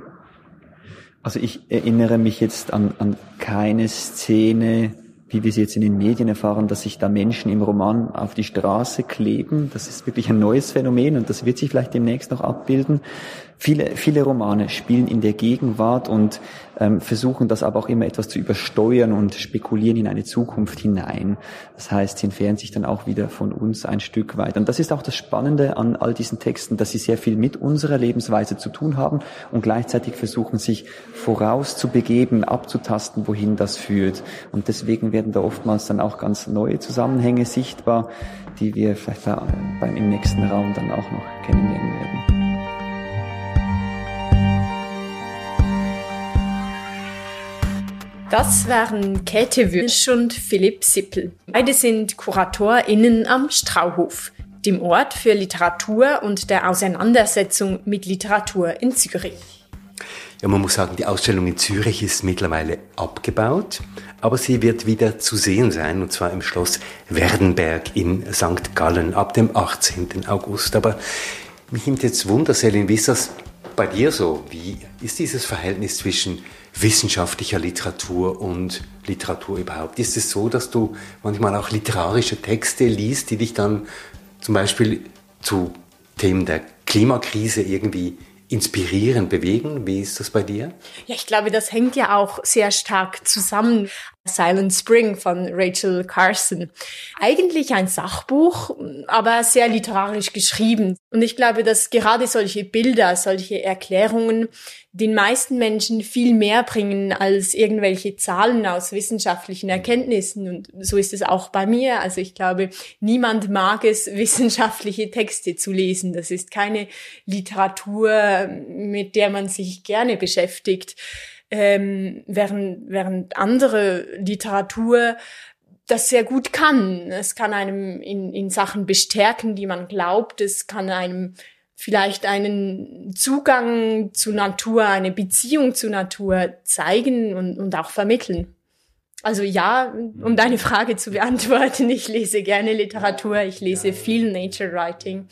Also ich erinnere mich jetzt an, an keine Szene, wie wir sie jetzt in den Medien erfahren, dass sich da Menschen im Roman auf die Straße kleben. Das ist wirklich ein neues Phänomen und das wird sich vielleicht demnächst noch abbilden. Viele, viele Romane spielen in der Gegenwart und ähm, versuchen das aber auch immer etwas zu übersteuern und spekulieren in eine Zukunft hinein. Das heißt, sie entfernen sich dann auch wieder von uns ein Stück weit. Und das ist auch das Spannende an all diesen Texten, dass sie sehr viel mit unserer Lebensweise zu tun haben und gleichzeitig versuchen, sich vorauszubegeben, abzutasten, wohin das führt. Und deswegen werden da oftmals dann auch ganz neue Zusammenhänge sichtbar, die wir vielleicht beim, im nächsten Raum dann auch noch kennenlernen werden. Das waren Käthe Würsch und Philipp Sippel. Beide sind KuratorInnen am Strauhof, dem Ort für Literatur und der Auseinandersetzung mit Literatur in Zürich. Ja, man muss sagen, die Ausstellung in Zürich ist mittlerweile abgebaut, aber sie wird wieder zu sehen sein, und zwar im Schloss Werdenberg in St. Gallen ab dem 18. August. Aber mich nimmt jetzt Wunder, Selin, wie ist das bei dir so? Wie ist dieses Verhältnis zwischen wissenschaftlicher Literatur und Literatur überhaupt? Ist es so, dass du manchmal auch literarische Texte liest, die dich dann zum Beispiel zu Themen der Klimakrise irgendwie inspirieren, bewegen? Wie ist das bei dir? Ja, ich glaube, das hängt ja auch sehr stark zusammen. Silent Spring von Rachel Carson. Eigentlich ein Sachbuch, aber sehr literarisch geschrieben. Und ich glaube, dass gerade solche Bilder, solche Erklärungen den meisten Menschen viel mehr bringen als irgendwelche Zahlen aus wissenschaftlichen Erkenntnissen. Und so ist es auch bei mir. Also ich glaube, niemand mag es, [LAUGHS] wissenschaftliche Texte zu lesen. Das ist keine Literatur, mit der man sich gerne beschäftigt ähm, während, während andere Literatur das sehr gut kann. Es kann einem in, in Sachen bestärken, die man glaubt. Es kann einem vielleicht einen Zugang zu Natur, eine Beziehung zu Natur zeigen und, und auch vermitteln. Also ja, um deine Frage zu beantworten, ich lese gerne Literatur, ich lese viel Nature Writing.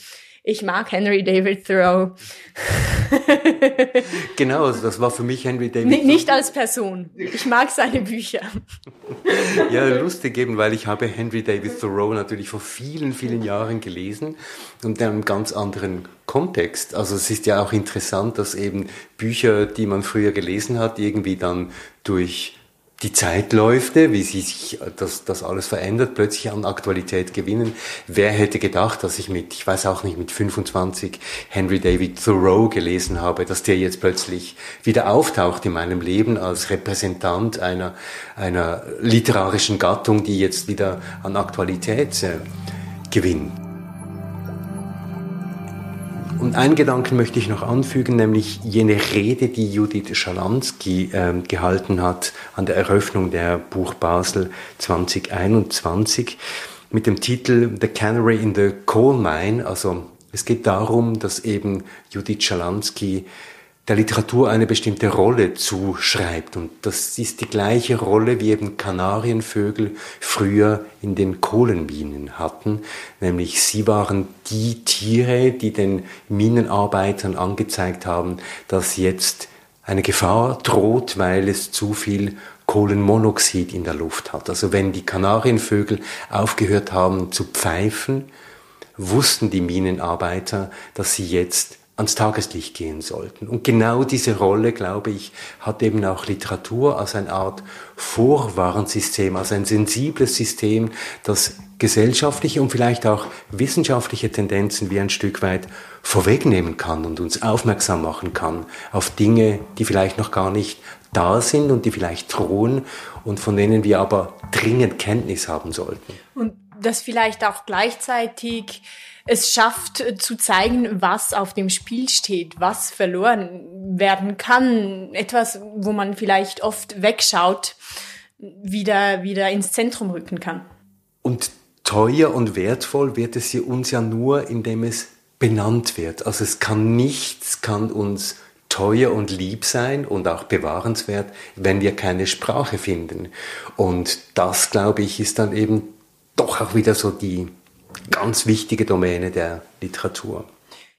Ich mag Henry David Thoreau. [LAUGHS] genau, also das war für mich Henry David. N nicht als Person. Ich mag seine Bücher. [LAUGHS] ja, lustig eben, weil ich habe Henry David Thoreau natürlich vor vielen, vielen Jahren gelesen und in einem ganz anderen Kontext. Also es ist ja auch interessant, dass eben Bücher, die man früher gelesen hat, irgendwie dann durch die Zeitläufe, wie sich das, das alles verändert, plötzlich an Aktualität gewinnen. Wer hätte gedacht, dass ich mit, ich weiß auch nicht, mit 25 Henry David Thoreau gelesen habe, dass der jetzt plötzlich wieder auftaucht in meinem Leben als Repräsentant einer, einer literarischen Gattung, die jetzt wieder an Aktualität äh, gewinnt. Und einen Gedanken möchte ich noch anfügen, nämlich jene Rede, die Judith Schalansky äh, gehalten hat an der Eröffnung der Buch Basel 2021 mit dem Titel The Canary in the Coal Mine. Also es geht darum, dass eben Judith Schalansky der Literatur eine bestimmte Rolle zuschreibt. Und das ist die gleiche Rolle, wie eben Kanarienvögel früher in den Kohlenminen hatten. Nämlich sie waren die Tiere, die den Minenarbeitern angezeigt haben, dass jetzt eine Gefahr droht, weil es zu viel Kohlenmonoxid in der Luft hat. Also wenn die Kanarienvögel aufgehört haben zu pfeifen, wussten die Minenarbeiter, dass sie jetzt ans Tageslicht gehen sollten. Und genau diese Rolle, glaube ich, hat eben auch Literatur als eine Art Vorwarnsystem, als ein sensibles System, das gesellschaftliche und vielleicht auch wissenschaftliche Tendenzen wie ein Stück weit vorwegnehmen kann und uns aufmerksam machen kann auf Dinge, die vielleicht noch gar nicht da sind und die vielleicht drohen und von denen wir aber dringend Kenntnis haben sollten. Und das vielleicht auch gleichzeitig es schafft äh, zu zeigen, was auf dem Spiel steht, was verloren werden kann, etwas, wo man vielleicht oft wegschaut, wieder, wieder ins Zentrum rücken kann. Und teuer und wertvoll wird es hier uns ja nur, indem es benannt wird. Also es kann nichts, kann uns teuer und lieb sein und auch bewahrenswert, wenn wir keine Sprache finden. Und das, glaube ich, ist dann eben doch auch wieder so die ganz wichtige Domäne der Literatur.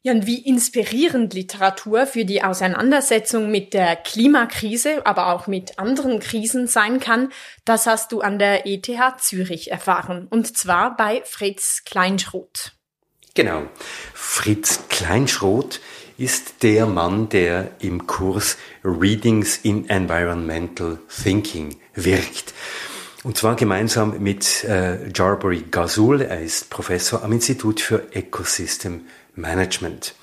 Ja, und wie inspirierend Literatur für die Auseinandersetzung mit der Klimakrise, aber auch mit anderen Krisen sein kann, das hast du an der ETH Zürich erfahren. Und zwar bei Fritz Kleinschroth. Genau. Fritz Kleinschroth ist der Mann, der im Kurs Readings in Environmental Thinking wirkt. Und zwar gemeinsam mit äh, Jarbury Gazul. Er ist Professor am Institut für Ecosystem Management.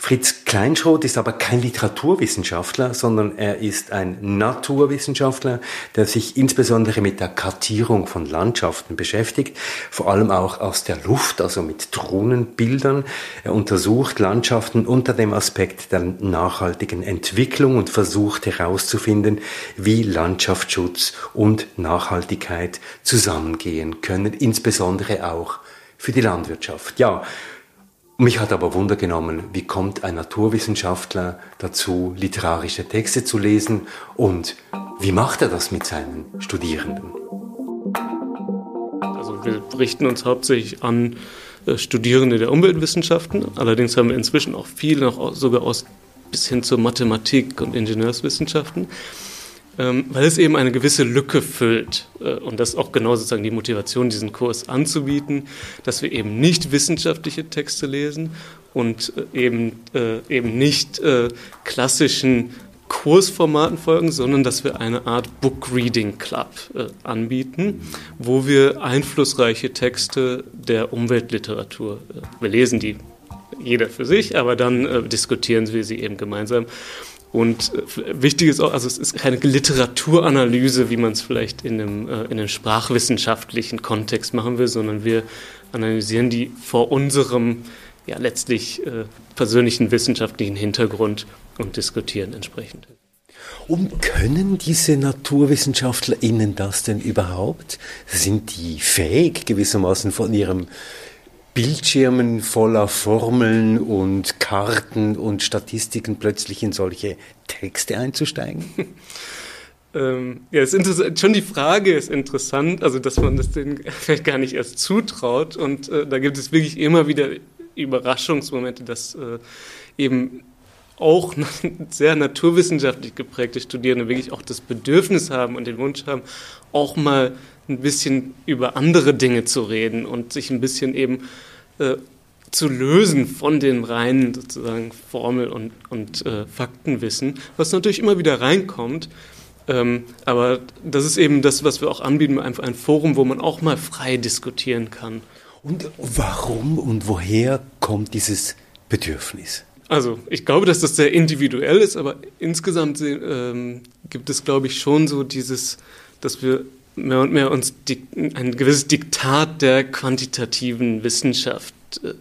Fritz Kleinschroth ist aber kein Literaturwissenschaftler, sondern er ist ein Naturwissenschaftler, der sich insbesondere mit der Kartierung von Landschaften beschäftigt, vor allem auch aus der Luft, also mit Drohnenbildern. Er untersucht Landschaften unter dem Aspekt der nachhaltigen Entwicklung und versucht herauszufinden, wie Landschaftsschutz und Nachhaltigkeit zusammengehen können, insbesondere auch für die Landwirtschaft. Ja, mich hat aber Wunder genommen, wie kommt ein Naturwissenschaftler dazu, literarische Texte zu lesen und wie macht er das mit seinen Studierenden? Also wir richten uns hauptsächlich an äh, Studierende der Umweltwissenschaften. Allerdings haben wir inzwischen auch viele, noch sogar aus bis hin zur Mathematik und Ingenieurswissenschaften ähm, weil es eben eine gewisse Lücke füllt. Äh, und das ist auch genau sozusagen die Motivation, diesen Kurs anzubieten, dass wir eben nicht wissenschaftliche Texte lesen und äh, eben, äh, eben nicht äh, klassischen Kursformaten folgen, sondern dass wir eine Art Book Reading Club äh, anbieten, wo wir einflussreiche Texte der Umweltliteratur, äh, wir lesen die jeder für sich, aber dann äh, diskutieren wir sie eben gemeinsam. Und äh, wichtig ist auch, also es ist keine Literaturanalyse, wie man es vielleicht in einem, äh, in einem sprachwissenschaftlichen Kontext machen will, sondern wir analysieren die vor unserem ja letztlich äh, persönlichen wissenschaftlichen Hintergrund und diskutieren entsprechend. Und können diese NaturwissenschaftlerInnen das denn überhaupt? Sind die fähig, gewissermaßen von ihrem Bildschirmen voller Formeln und Karten und Statistiken plötzlich in solche Texte einzusteigen? [LAUGHS] Ähm, ja, es ist schon die Frage ist interessant, also dass man das denen [LAUGHS] vielleicht gar nicht erst zutraut. Und äh, da gibt es wirklich immer wieder Überraschungsmomente, dass äh, eben auch [LAUGHS] sehr naturwissenschaftlich geprägte Studierende wirklich auch das Bedürfnis haben und den Wunsch haben, auch mal ein bisschen über andere Dinge zu reden und sich ein bisschen eben äh, zu lösen von den reinen sozusagen Formel- und, und äh, Faktenwissen, was natürlich immer wieder reinkommt. Ähm, aber das ist eben das, was wir auch anbieten, einfach ein Forum, wo man auch mal frei diskutieren kann. Und warum und woher kommt dieses Bedürfnis? Also ich glaube, dass das sehr individuell ist, aber insgesamt ähm, gibt es, glaube ich, schon so dieses, dass wir mehr und mehr uns ein gewisses Diktat der quantitativen Wissenschaft äh,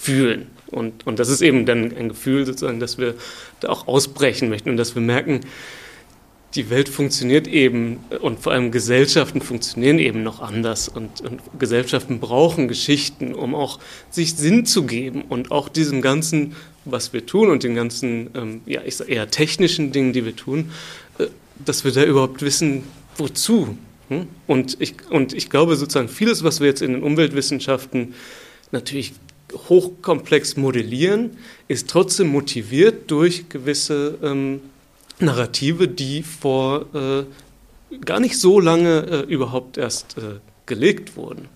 fühlen. Und, und das ist eben dann ein Gefühl sozusagen, dass wir da auch ausbrechen möchten und dass wir merken, die Welt funktioniert eben und vor allem Gesellschaften funktionieren eben noch anders und, und, Gesellschaften brauchen Geschichten, um auch sich Sinn zu geben und auch diesem ganzen, was wir tun und den ganzen, ähm, ja, ich sag eher technischen Dingen, die wir tun, äh, dass wir da überhaupt wissen, wozu. Hm? Und, ich, und ich glaube sozusagen vieles, was wir jetzt in den Umweltwissenschaften natürlich hochkomplex modellieren, ist trotzdem motiviert durch gewisse ähm, Narrative, die vor äh, gar nicht so lange äh, überhaupt erst äh, gelegt wurden.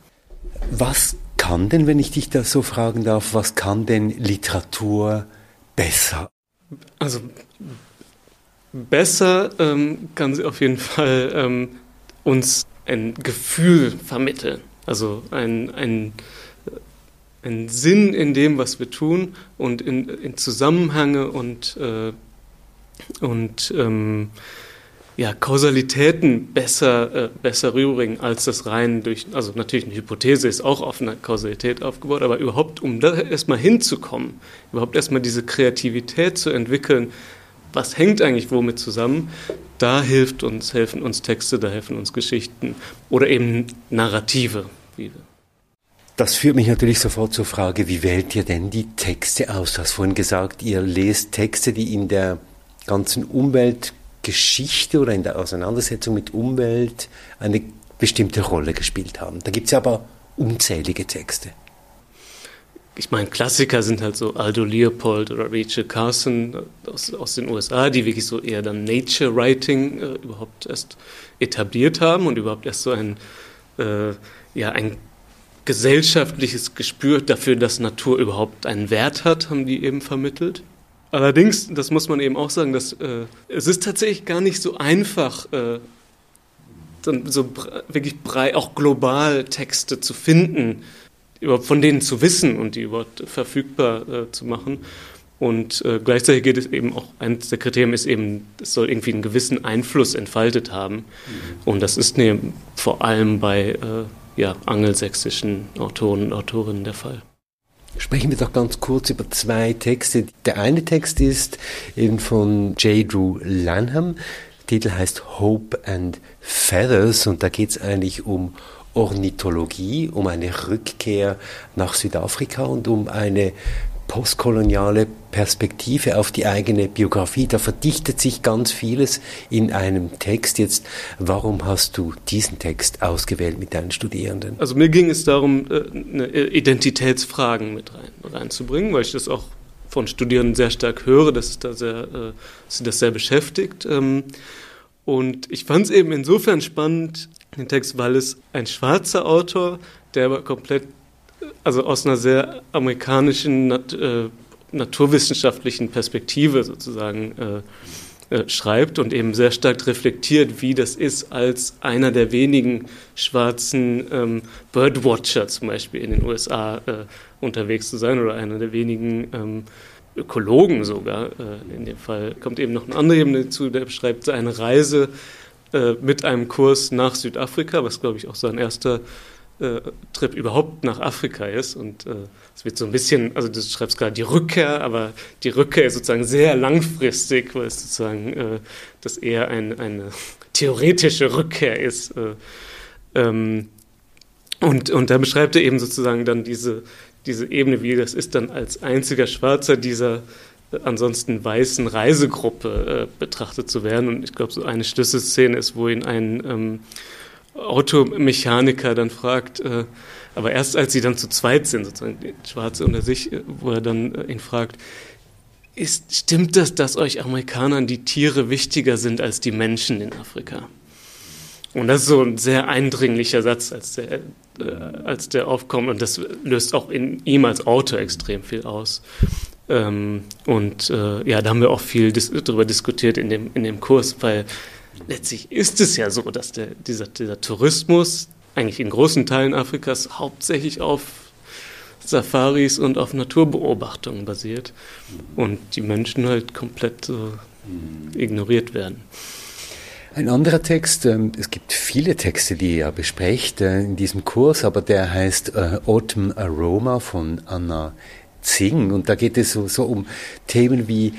Was kann denn, wenn ich dich da so fragen darf, was kann denn Literatur besser? Also besser ähm, kann sie auf jeden Fall ähm, uns ein Gefühl vermitteln, also ein, ein, ein Sinn in dem, was wir tun und in, in Zusammenhänge und äh, und ähm, ja, Kausalitäten besser, äh, besser rüberbringen als das rein durch, also natürlich eine Hypothese ist auch auf einer Kausalität aufgebaut, aber überhaupt, um da erstmal hinzukommen, überhaupt erstmal diese Kreativität zu entwickeln, was hängt eigentlich womit zusammen, da hilft uns, helfen uns Texte, da helfen uns Geschichten oder eben Narrative. Das führt mich natürlich sofort zur Frage, wie wählt ihr denn die Texte aus? Du hast vorhin gesagt, ihr lest Texte, die in der ganzen Umweltgeschichte oder in der Auseinandersetzung mit Umwelt eine bestimmte Rolle gespielt haben. Da gibt es aber unzählige Texte. Ich meine, Klassiker sind halt so Aldo Leopold oder Rachel Carson aus, aus den USA, die wirklich so eher dann Nature Writing äh, überhaupt erst etabliert haben und überhaupt erst so ein, äh, ja, ein gesellschaftliches Gespür dafür, dass Natur überhaupt einen Wert hat, haben die eben vermittelt. Allerdings, das muss man eben auch sagen, dass, äh, es ist tatsächlich gar nicht so einfach, äh, dann so wirklich brei auch global Texte zu finden, von denen zu wissen und die überhaupt verfügbar äh, zu machen. Und äh, gleichzeitig geht es eben auch, eines der Kriterien ist eben, es soll irgendwie einen gewissen Einfluss entfaltet haben. Mhm. Und das ist ne, vor allem bei äh, ja, angelsächsischen Autoren und Autorinnen der Fall. Sprechen wir doch ganz kurz über zwei Texte. Der eine Text ist eben von J. Drew Lanham. Der Titel heißt Hope and Feathers und da geht es eigentlich um Ornithologie, um eine Rückkehr nach Südafrika und um eine postkoloniale Perspektive auf die eigene Biografie. Da verdichtet sich ganz vieles in einem Text. Jetzt, warum hast du diesen Text ausgewählt mit deinen Studierenden? Also mir ging es darum, äh, Identitätsfragen mit rein, reinzubringen, weil ich das auch von Studierenden sehr stark höre, dass, es da sehr, äh, sie das sehr beschäftigt. Ähm, und ich fand es eben insofern spannend, den Text, weil es ein schwarzer Autor, der aber komplett also aus einer sehr amerikanischen Nat äh, naturwissenschaftlichen Perspektive sozusagen äh, äh, schreibt und eben sehr stark reflektiert, wie das ist, als einer der wenigen schwarzen ähm, Birdwatcher zum Beispiel in den USA äh, unterwegs zu sein oder einer der wenigen ähm, Ökologen sogar. Äh, in dem Fall kommt eben noch eine andere Ebene dazu, der beschreibt seine Reise äh, mit einem Kurs nach Südafrika, was glaube ich auch sein erster äh, Trip überhaupt nach Afrika ist. Und äh, es wird so ein bisschen, also du schreibst gerade die Rückkehr, aber die Rückkehr ist sozusagen sehr langfristig, weil es sozusagen äh, das eher ein, eine [LAUGHS] theoretische Rückkehr ist. Äh, ähm, und, und da beschreibt er eben sozusagen dann diese, diese Ebene, wie das ist, dann als einziger Schwarzer dieser ansonsten weißen Reisegruppe äh, betrachtet zu werden. Und ich glaube, so eine Schlüsselszene ist, wo ihn ein ähm, Automechaniker dann fragt, äh, aber erst als sie dann zu zweit sind, sozusagen die Schwarze unter sich, äh, wo er dann äh, ihn fragt, ist, stimmt das, dass euch Amerikanern die Tiere wichtiger sind als die Menschen in Afrika? Und das ist so ein sehr eindringlicher Satz, als der, äh, als der aufkommt. Und das löst auch in ihm als Autor extrem viel aus. Ähm, und äh, ja, da haben wir auch viel dis darüber diskutiert in dem, in dem Kurs, weil letztlich ist es ja so, dass der, dieser, dieser Tourismus eigentlich in großen Teilen Afrikas hauptsächlich auf Safaris und auf Naturbeobachtungen basiert und die Menschen halt komplett äh, ignoriert werden. Ein anderer Text, ähm, es gibt viele Texte, die ihr besprecht äh, in diesem Kurs, aber der heißt äh, Autumn Aroma von Anna Zing und da geht es so, so um Themen wie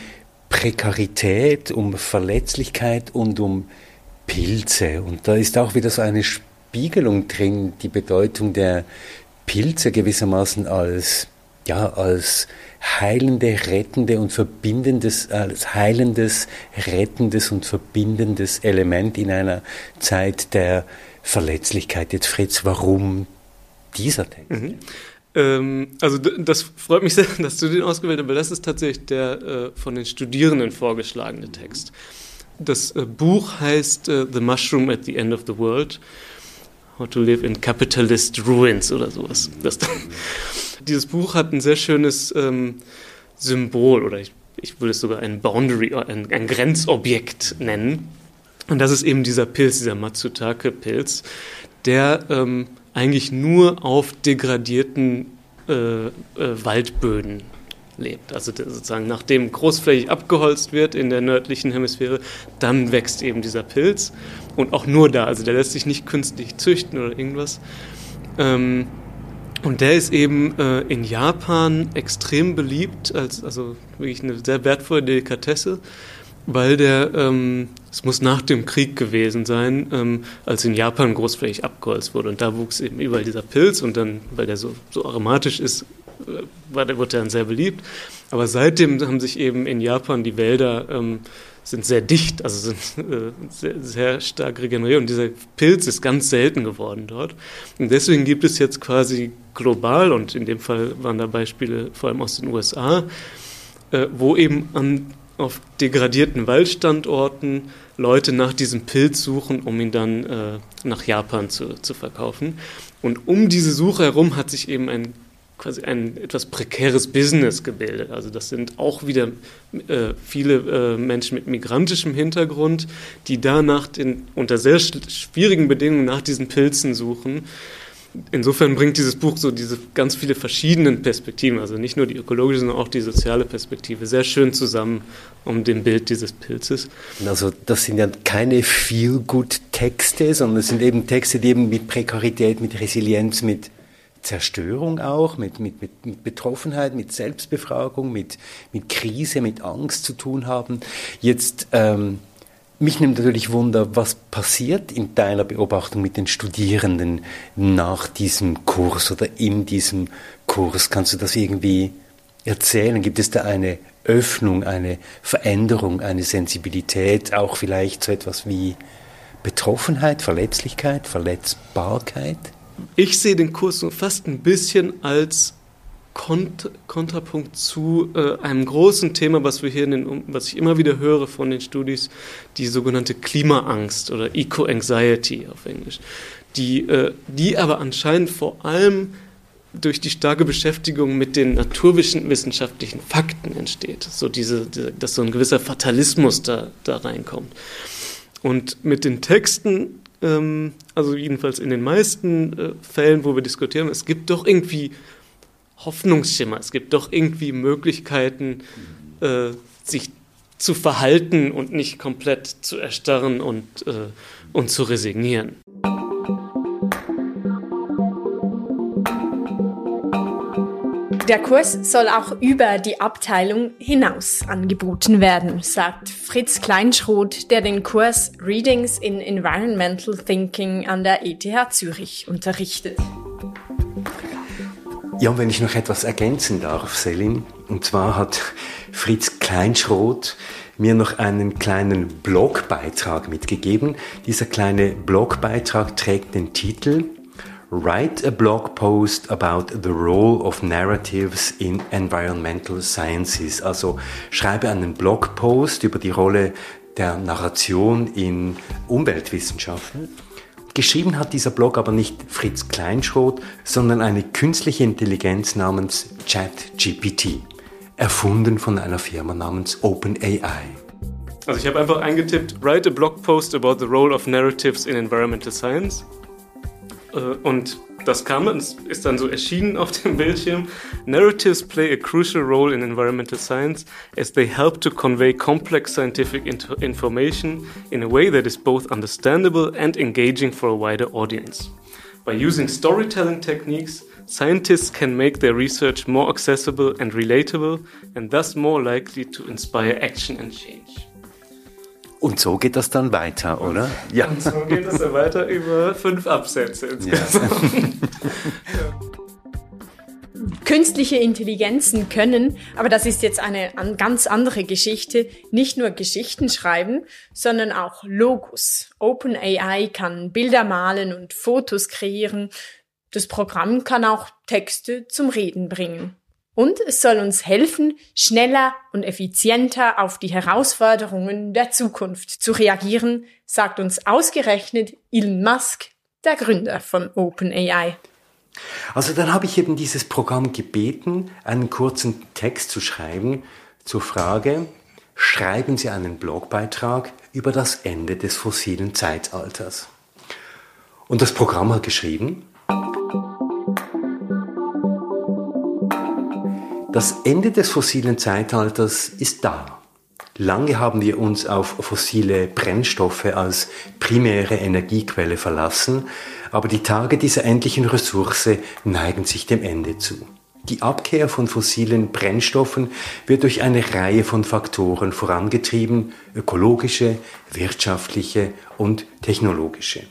Prekarität, um Verletzlichkeit und um Pilze. Und da ist auch wieder so eine Spiegelung drin, die Bedeutung der Pilze gewissermaßen als, ja, als heilende, rettende und verbindendes, als heilendes, rettendes und verbindendes Element in einer Zeit der Verletzlichkeit. Jetzt Fritz, warum dieser Text? Mhm. Ähm, also das freut mich sehr, [LAUGHS] dass du den ausgewählt hast, weil das ist tatsächlich der äh, von den Studierenden vorgeschlagene Text. Das äh, Buch heißt äh, The Mushroom at the End of the World. How to Live in Capitalist Ruins oder sowas. Das, [LAUGHS] dieses Buch hat ein sehr schönes ähm, Symbol oder ich, ich würde es sogar ein Boundary, ein, ein Grenzobjekt nennen. Und das ist eben dieser Pilz, dieser Matsutake-Pilz, der ähm, eigentlich nur auf degradierten äh, äh, Waldböden lebt. Also sozusagen nachdem großflächig abgeholzt wird in der nördlichen Hemisphäre, dann wächst eben dieser Pilz und auch nur da. Also der lässt sich nicht künstlich züchten oder irgendwas. Ähm, und der ist eben äh, in Japan extrem beliebt, als also wirklich eine sehr wertvolle Delikatesse weil der, ähm, es muss nach dem Krieg gewesen sein, ähm, als in Japan großflächig abgeholzt wurde. Und da wuchs eben überall dieser Pilz und dann, weil der so, so aromatisch ist, war der, er dann sehr beliebt. Aber seitdem haben sich eben in Japan die Wälder ähm, sind sehr dicht, also sind äh, sehr, sehr, stark regeneriert. Und dieser Pilz ist ganz selten geworden dort. Und deswegen gibt es jetzt quasi global, und in dem Fall waren da Beispiele vor allem aus den USA, äh, wo eben an auf degradierten Waldstandorten Leute nach diesem Pilz suchen, um ihn dann äh, nach Japan zu, zu verkaufen. Und um diese Suche herum hat sich eben ein quasi ein etwas prekäres Business gebildet. Also das sind auch wieder äh, viele äh, Menschen mit migrantischem Hintergrund, die da nach den, unter sehr schwierigen Bedingungen nach diesen Pilzen suchen insofern bringt dieses Buch so diese ganz viele verschiedenen Perspektiven, also nicht nur die ökologische, sondern auch die soziale Perspektive, sehr schön zusammen um dem Bild dieses Pilzes. Also das sind ja keine Feel-Good-Texte, sondern es sind eben Texte, die eben mit Prekarität, mit Resilienz, mit Zerstörung auch, mit, mit, mit, mit Betroffenheit, mit Selbstbefragung, mit, mit Krise, mit Angst zu tun haben. Jetzt ähm, mich nimmt natürlich Wunder, was passiert in deiner Beobachtung mit den Studierenden nach diesem Kurs oder in diesem Kurs? Kannst du das irgendwie erzählen? Gibt es da eine Öffnung, eine Veränderung, eine Sensibilität, auch vielleicht so etwas wie Betroffenheit, Verletzlichkeit, Verletzbarkeit? Ich sehe den Kurs so fast ein bisschen als Kont Kontrapunkt zu äh, einem großen Thema, was wir hier in den, was ich immer wieder höre von den Studis, die sogenannte Klimaangst oder Eco-Anxiety auf Englisch, die, äh, die aber anscheinend vor allem durch die starke Beschäftigung mit den naturwissenschaftlichen Fakten entsteht, so diese, diese, dass so ein gewisser Fatalismus da, da reinkommt. Und mit den Texten, ähm, also jedenfalls in den meisten äh, Fällen, wo wir diskutieren, es gibt doch irgendwie Hoffnungsschimmer. Es gibt doch irgendwie Möglichkeiten, äh, sich zu verhalten und nicht komplett zu erstarren und, äh, und zu resignieren. Der Kurs soll auch über die Abteilung hinaus angeboten werden, sagt Fritz Kleinschroth, der den Kurs Readings in Environmental Thinking an der ETH Zürich unterrichtet. Ja, wenn ich noch etwas ergänzen darf, Selin, und zwar hat Fritz Kleinschroth mir noch einen kleinen Blogbeitrag mitgegeben. Dieser kleine Blogbeitrag trägt den Titel Write a blog post about the role of narratives in environmental sciences. Also schreibe einen Blogpost über die Rolle der Narration in Umweltwissenschaften. Geschrieben hat dieser Blog aber nicht Fritz Kleinschroth, sondern eine künstliche Intelligenz namens ChatGPT, erfunden von einer Firma namens OpenAI. Also ich habe einfach eingetippt, write a blog post about the role of narratives in environmental science Äh, und das kam, ist dann so erschienen auf dem Bildschirm. Narratives play a crucial role in environmental science as they help to convey complex scientific information in a way that is both understandable and engaging for a wider audience. By using storytelling techniques, scientists can make their research more accessible and relatable and thus more likely to inspire action and change. Und so geht das dann weiter, oder? Ja. Und so geht es dann weiter über fünf Absätze insgesamt. Ja. [LAUGHS] Künstliche Intelligenzen können, aber das ist jetzt eine ganz andere Geschichte, nicht nur Geschichten schreiben, sondern auch Logos. OpenAI kann Bilder malen und Fotos kreieren. Das Programm kann auch Texte zum Reden bringen. Und es soll uns helfen, schneller und effizienter auf die Herausforderungen der Zukunft zu reagieren, sagt uns ausgerechnet Elon Musk, der Gründer von OpenAI. Also dann habe ich eben dieses Programm gebeten, einen kurzen Text zu schreiben zur Frage, schreiben Sie einen Blogbeitrag über das Ende des fossilen Zeitalters. Und das Programm hat geschrieben, Das Ende des fossilen Zeitalters ist da. Lange haben wir uns auf fossile Brennstoffe als primäre Energiequelle verlassen, aber die Tage dieser endlichen Ressource neigen sich dem Ende zu. Die Abkehr von fossilen Brennstoffen wird durch eine Reihe von Faktoren vorangetrieben, ökologische, wirtschaftliche und technologische.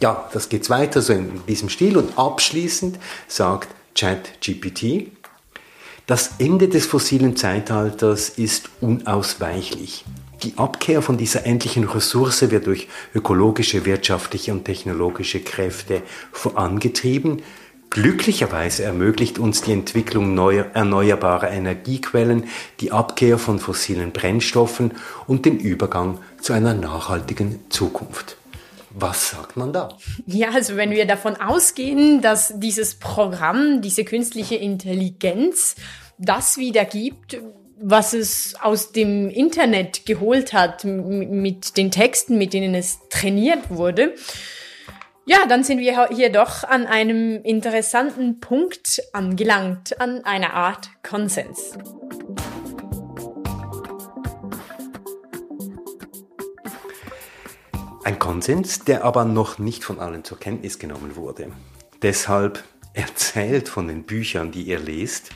Ja, das geht weiter so in diesem Stil und abschließend sagt ChatGPT, das Ende des fossilen Zeitalters ist unausweichlich. Die Abkehr von dieser endlichen Ressource wird durch ökologische, wirtschaftliche und technologische Kräfte vorangetrieben. Glücklicherweise ermöglicht uns die Entwicklung neuer, erneuerbarer Energiequellen die Abkehr von fossilen Brennstoffen und den Übergang zu einer nachhaltigen Zukunft. Was sagt man da? Ja, also wenn wir davon ausgehen, dass dieses Programm, diese künstliche Intelligenz das wiedergibt, was es aus dem Internet geholt hat, mit den Texten, mit denen es trainiert wurde. Ja, dann sind wir hier doch an einem interessanten Punkt angelangt, an einer Art Konsens. Ein Konsens, der aber noch nicht von allen zur Kenntnis genommen wurde. Deshalb erzählt von den Büchern, die ihr lest,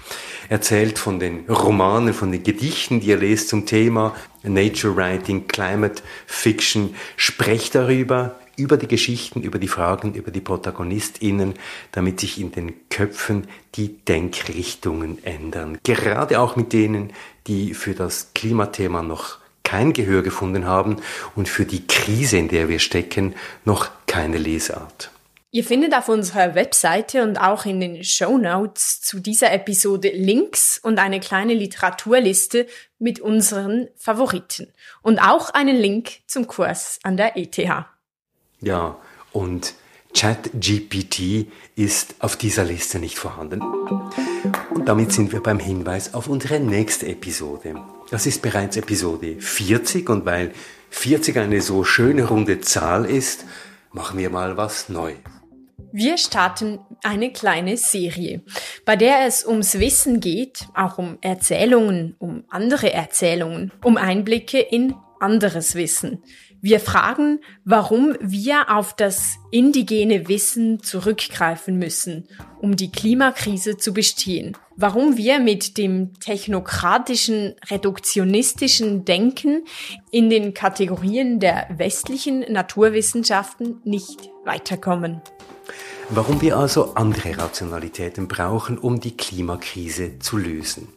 erzählt von den Romanen, von den Gedichten, die ihr lest zum Thema Nature Writing, Climate Fiction, sprecht darüber, über die Geschichten, über die Fragen, über die ProtagonistInnen, damit sich in den Köpfen die Denkrichtungen ändern. Gerade auch mit denen, die für das Klimathema noch kein Gehör gefunden haben und für die Krise, in der wir stecken, noch keine Lesart. Ihr findet auf unserer Webseite und auch in den Show Notes zu dieser Episode Links und eine kleine Literaturliste mit unseren Favoriten und auch einen Link zum Kurs an der ETH. Ja, und ChatGPT ist auf dieser Liste nicht vorhanden. Und damit sind wir beim Hinweis auf unsere nächste Episode. Das ist bereits Episode 40 und weil 40 eine so schöne runde Zahl ist, machen wir mal was Neues. Wir starten eine kleine Serie, bei der es ums Wissen geht, auch um Erzählungen, um andere Erzählungen, um Einblicke in anderes Wissen. Wir fragen, warum wir auf das indigene Wissen zurückgreifen müssen, um die Klimakrise zu bestehen. Warum wir mit dem technokratischen, reduktionistischen Denken in den Kategorien der westlichen Naturwissenschaften nicht weiterkommen. Warum wir also andere Rationalitäten brauchen, um die Klimakrise zu lösen.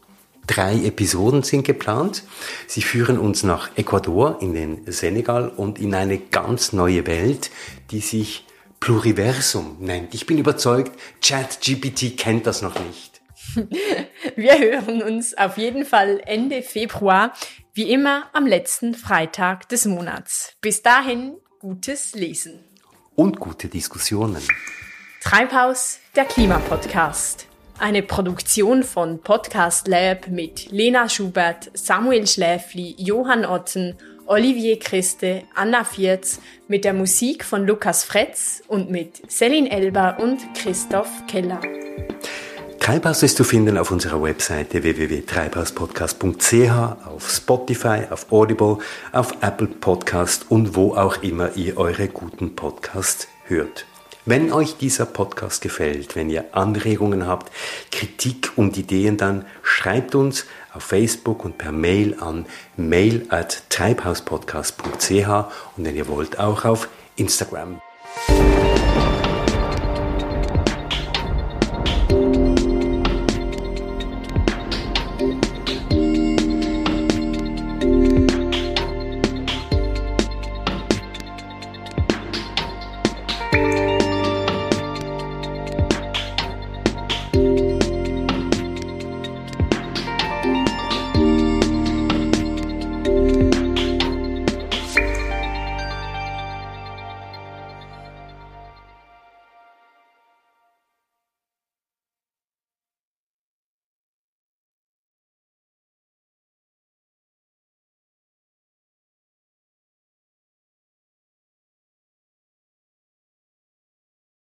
Drei Episoden sind geplant. Sie führen uns nach Ecuador, in den Senegal und in eine ganz neue Welt, die sich Pluriversum nennt. Ich bin überzeugt, ChatGPT kennt das noch nicht. [LAUGHS] Wir hören uns auf jeden Fall Ende Februar, wie immer am letzten Freitag des Monats. Bis dahin gutes Lesen. Und gute Diskussionen. Treibhaus, der Klimapodcast. Eine Produktion von Podcast Lab mit Lena Schubert, Samuel Schläfli, Johann Otten, Olivier Christe, Anna Vierz, mit der Musik von Lukas Fretz und mit Celine Elber und Christoph Keller. Treibhaus ist zu finden auf unserer Webseite www.treibhauspodcast.ch, auf Spotify, auf Audible, auf Apple Podcast und wo auch immer ihr eure guten Podcasts hört. Wenn euch dieser Podcast gefällt, wenn ihr Anregungen habt, Kritik und Ideen, dann schreibt uns auf Facebook und per Mail an mail at treibhauspodcast.ch und wenn ihr wollt auch auf Instagram.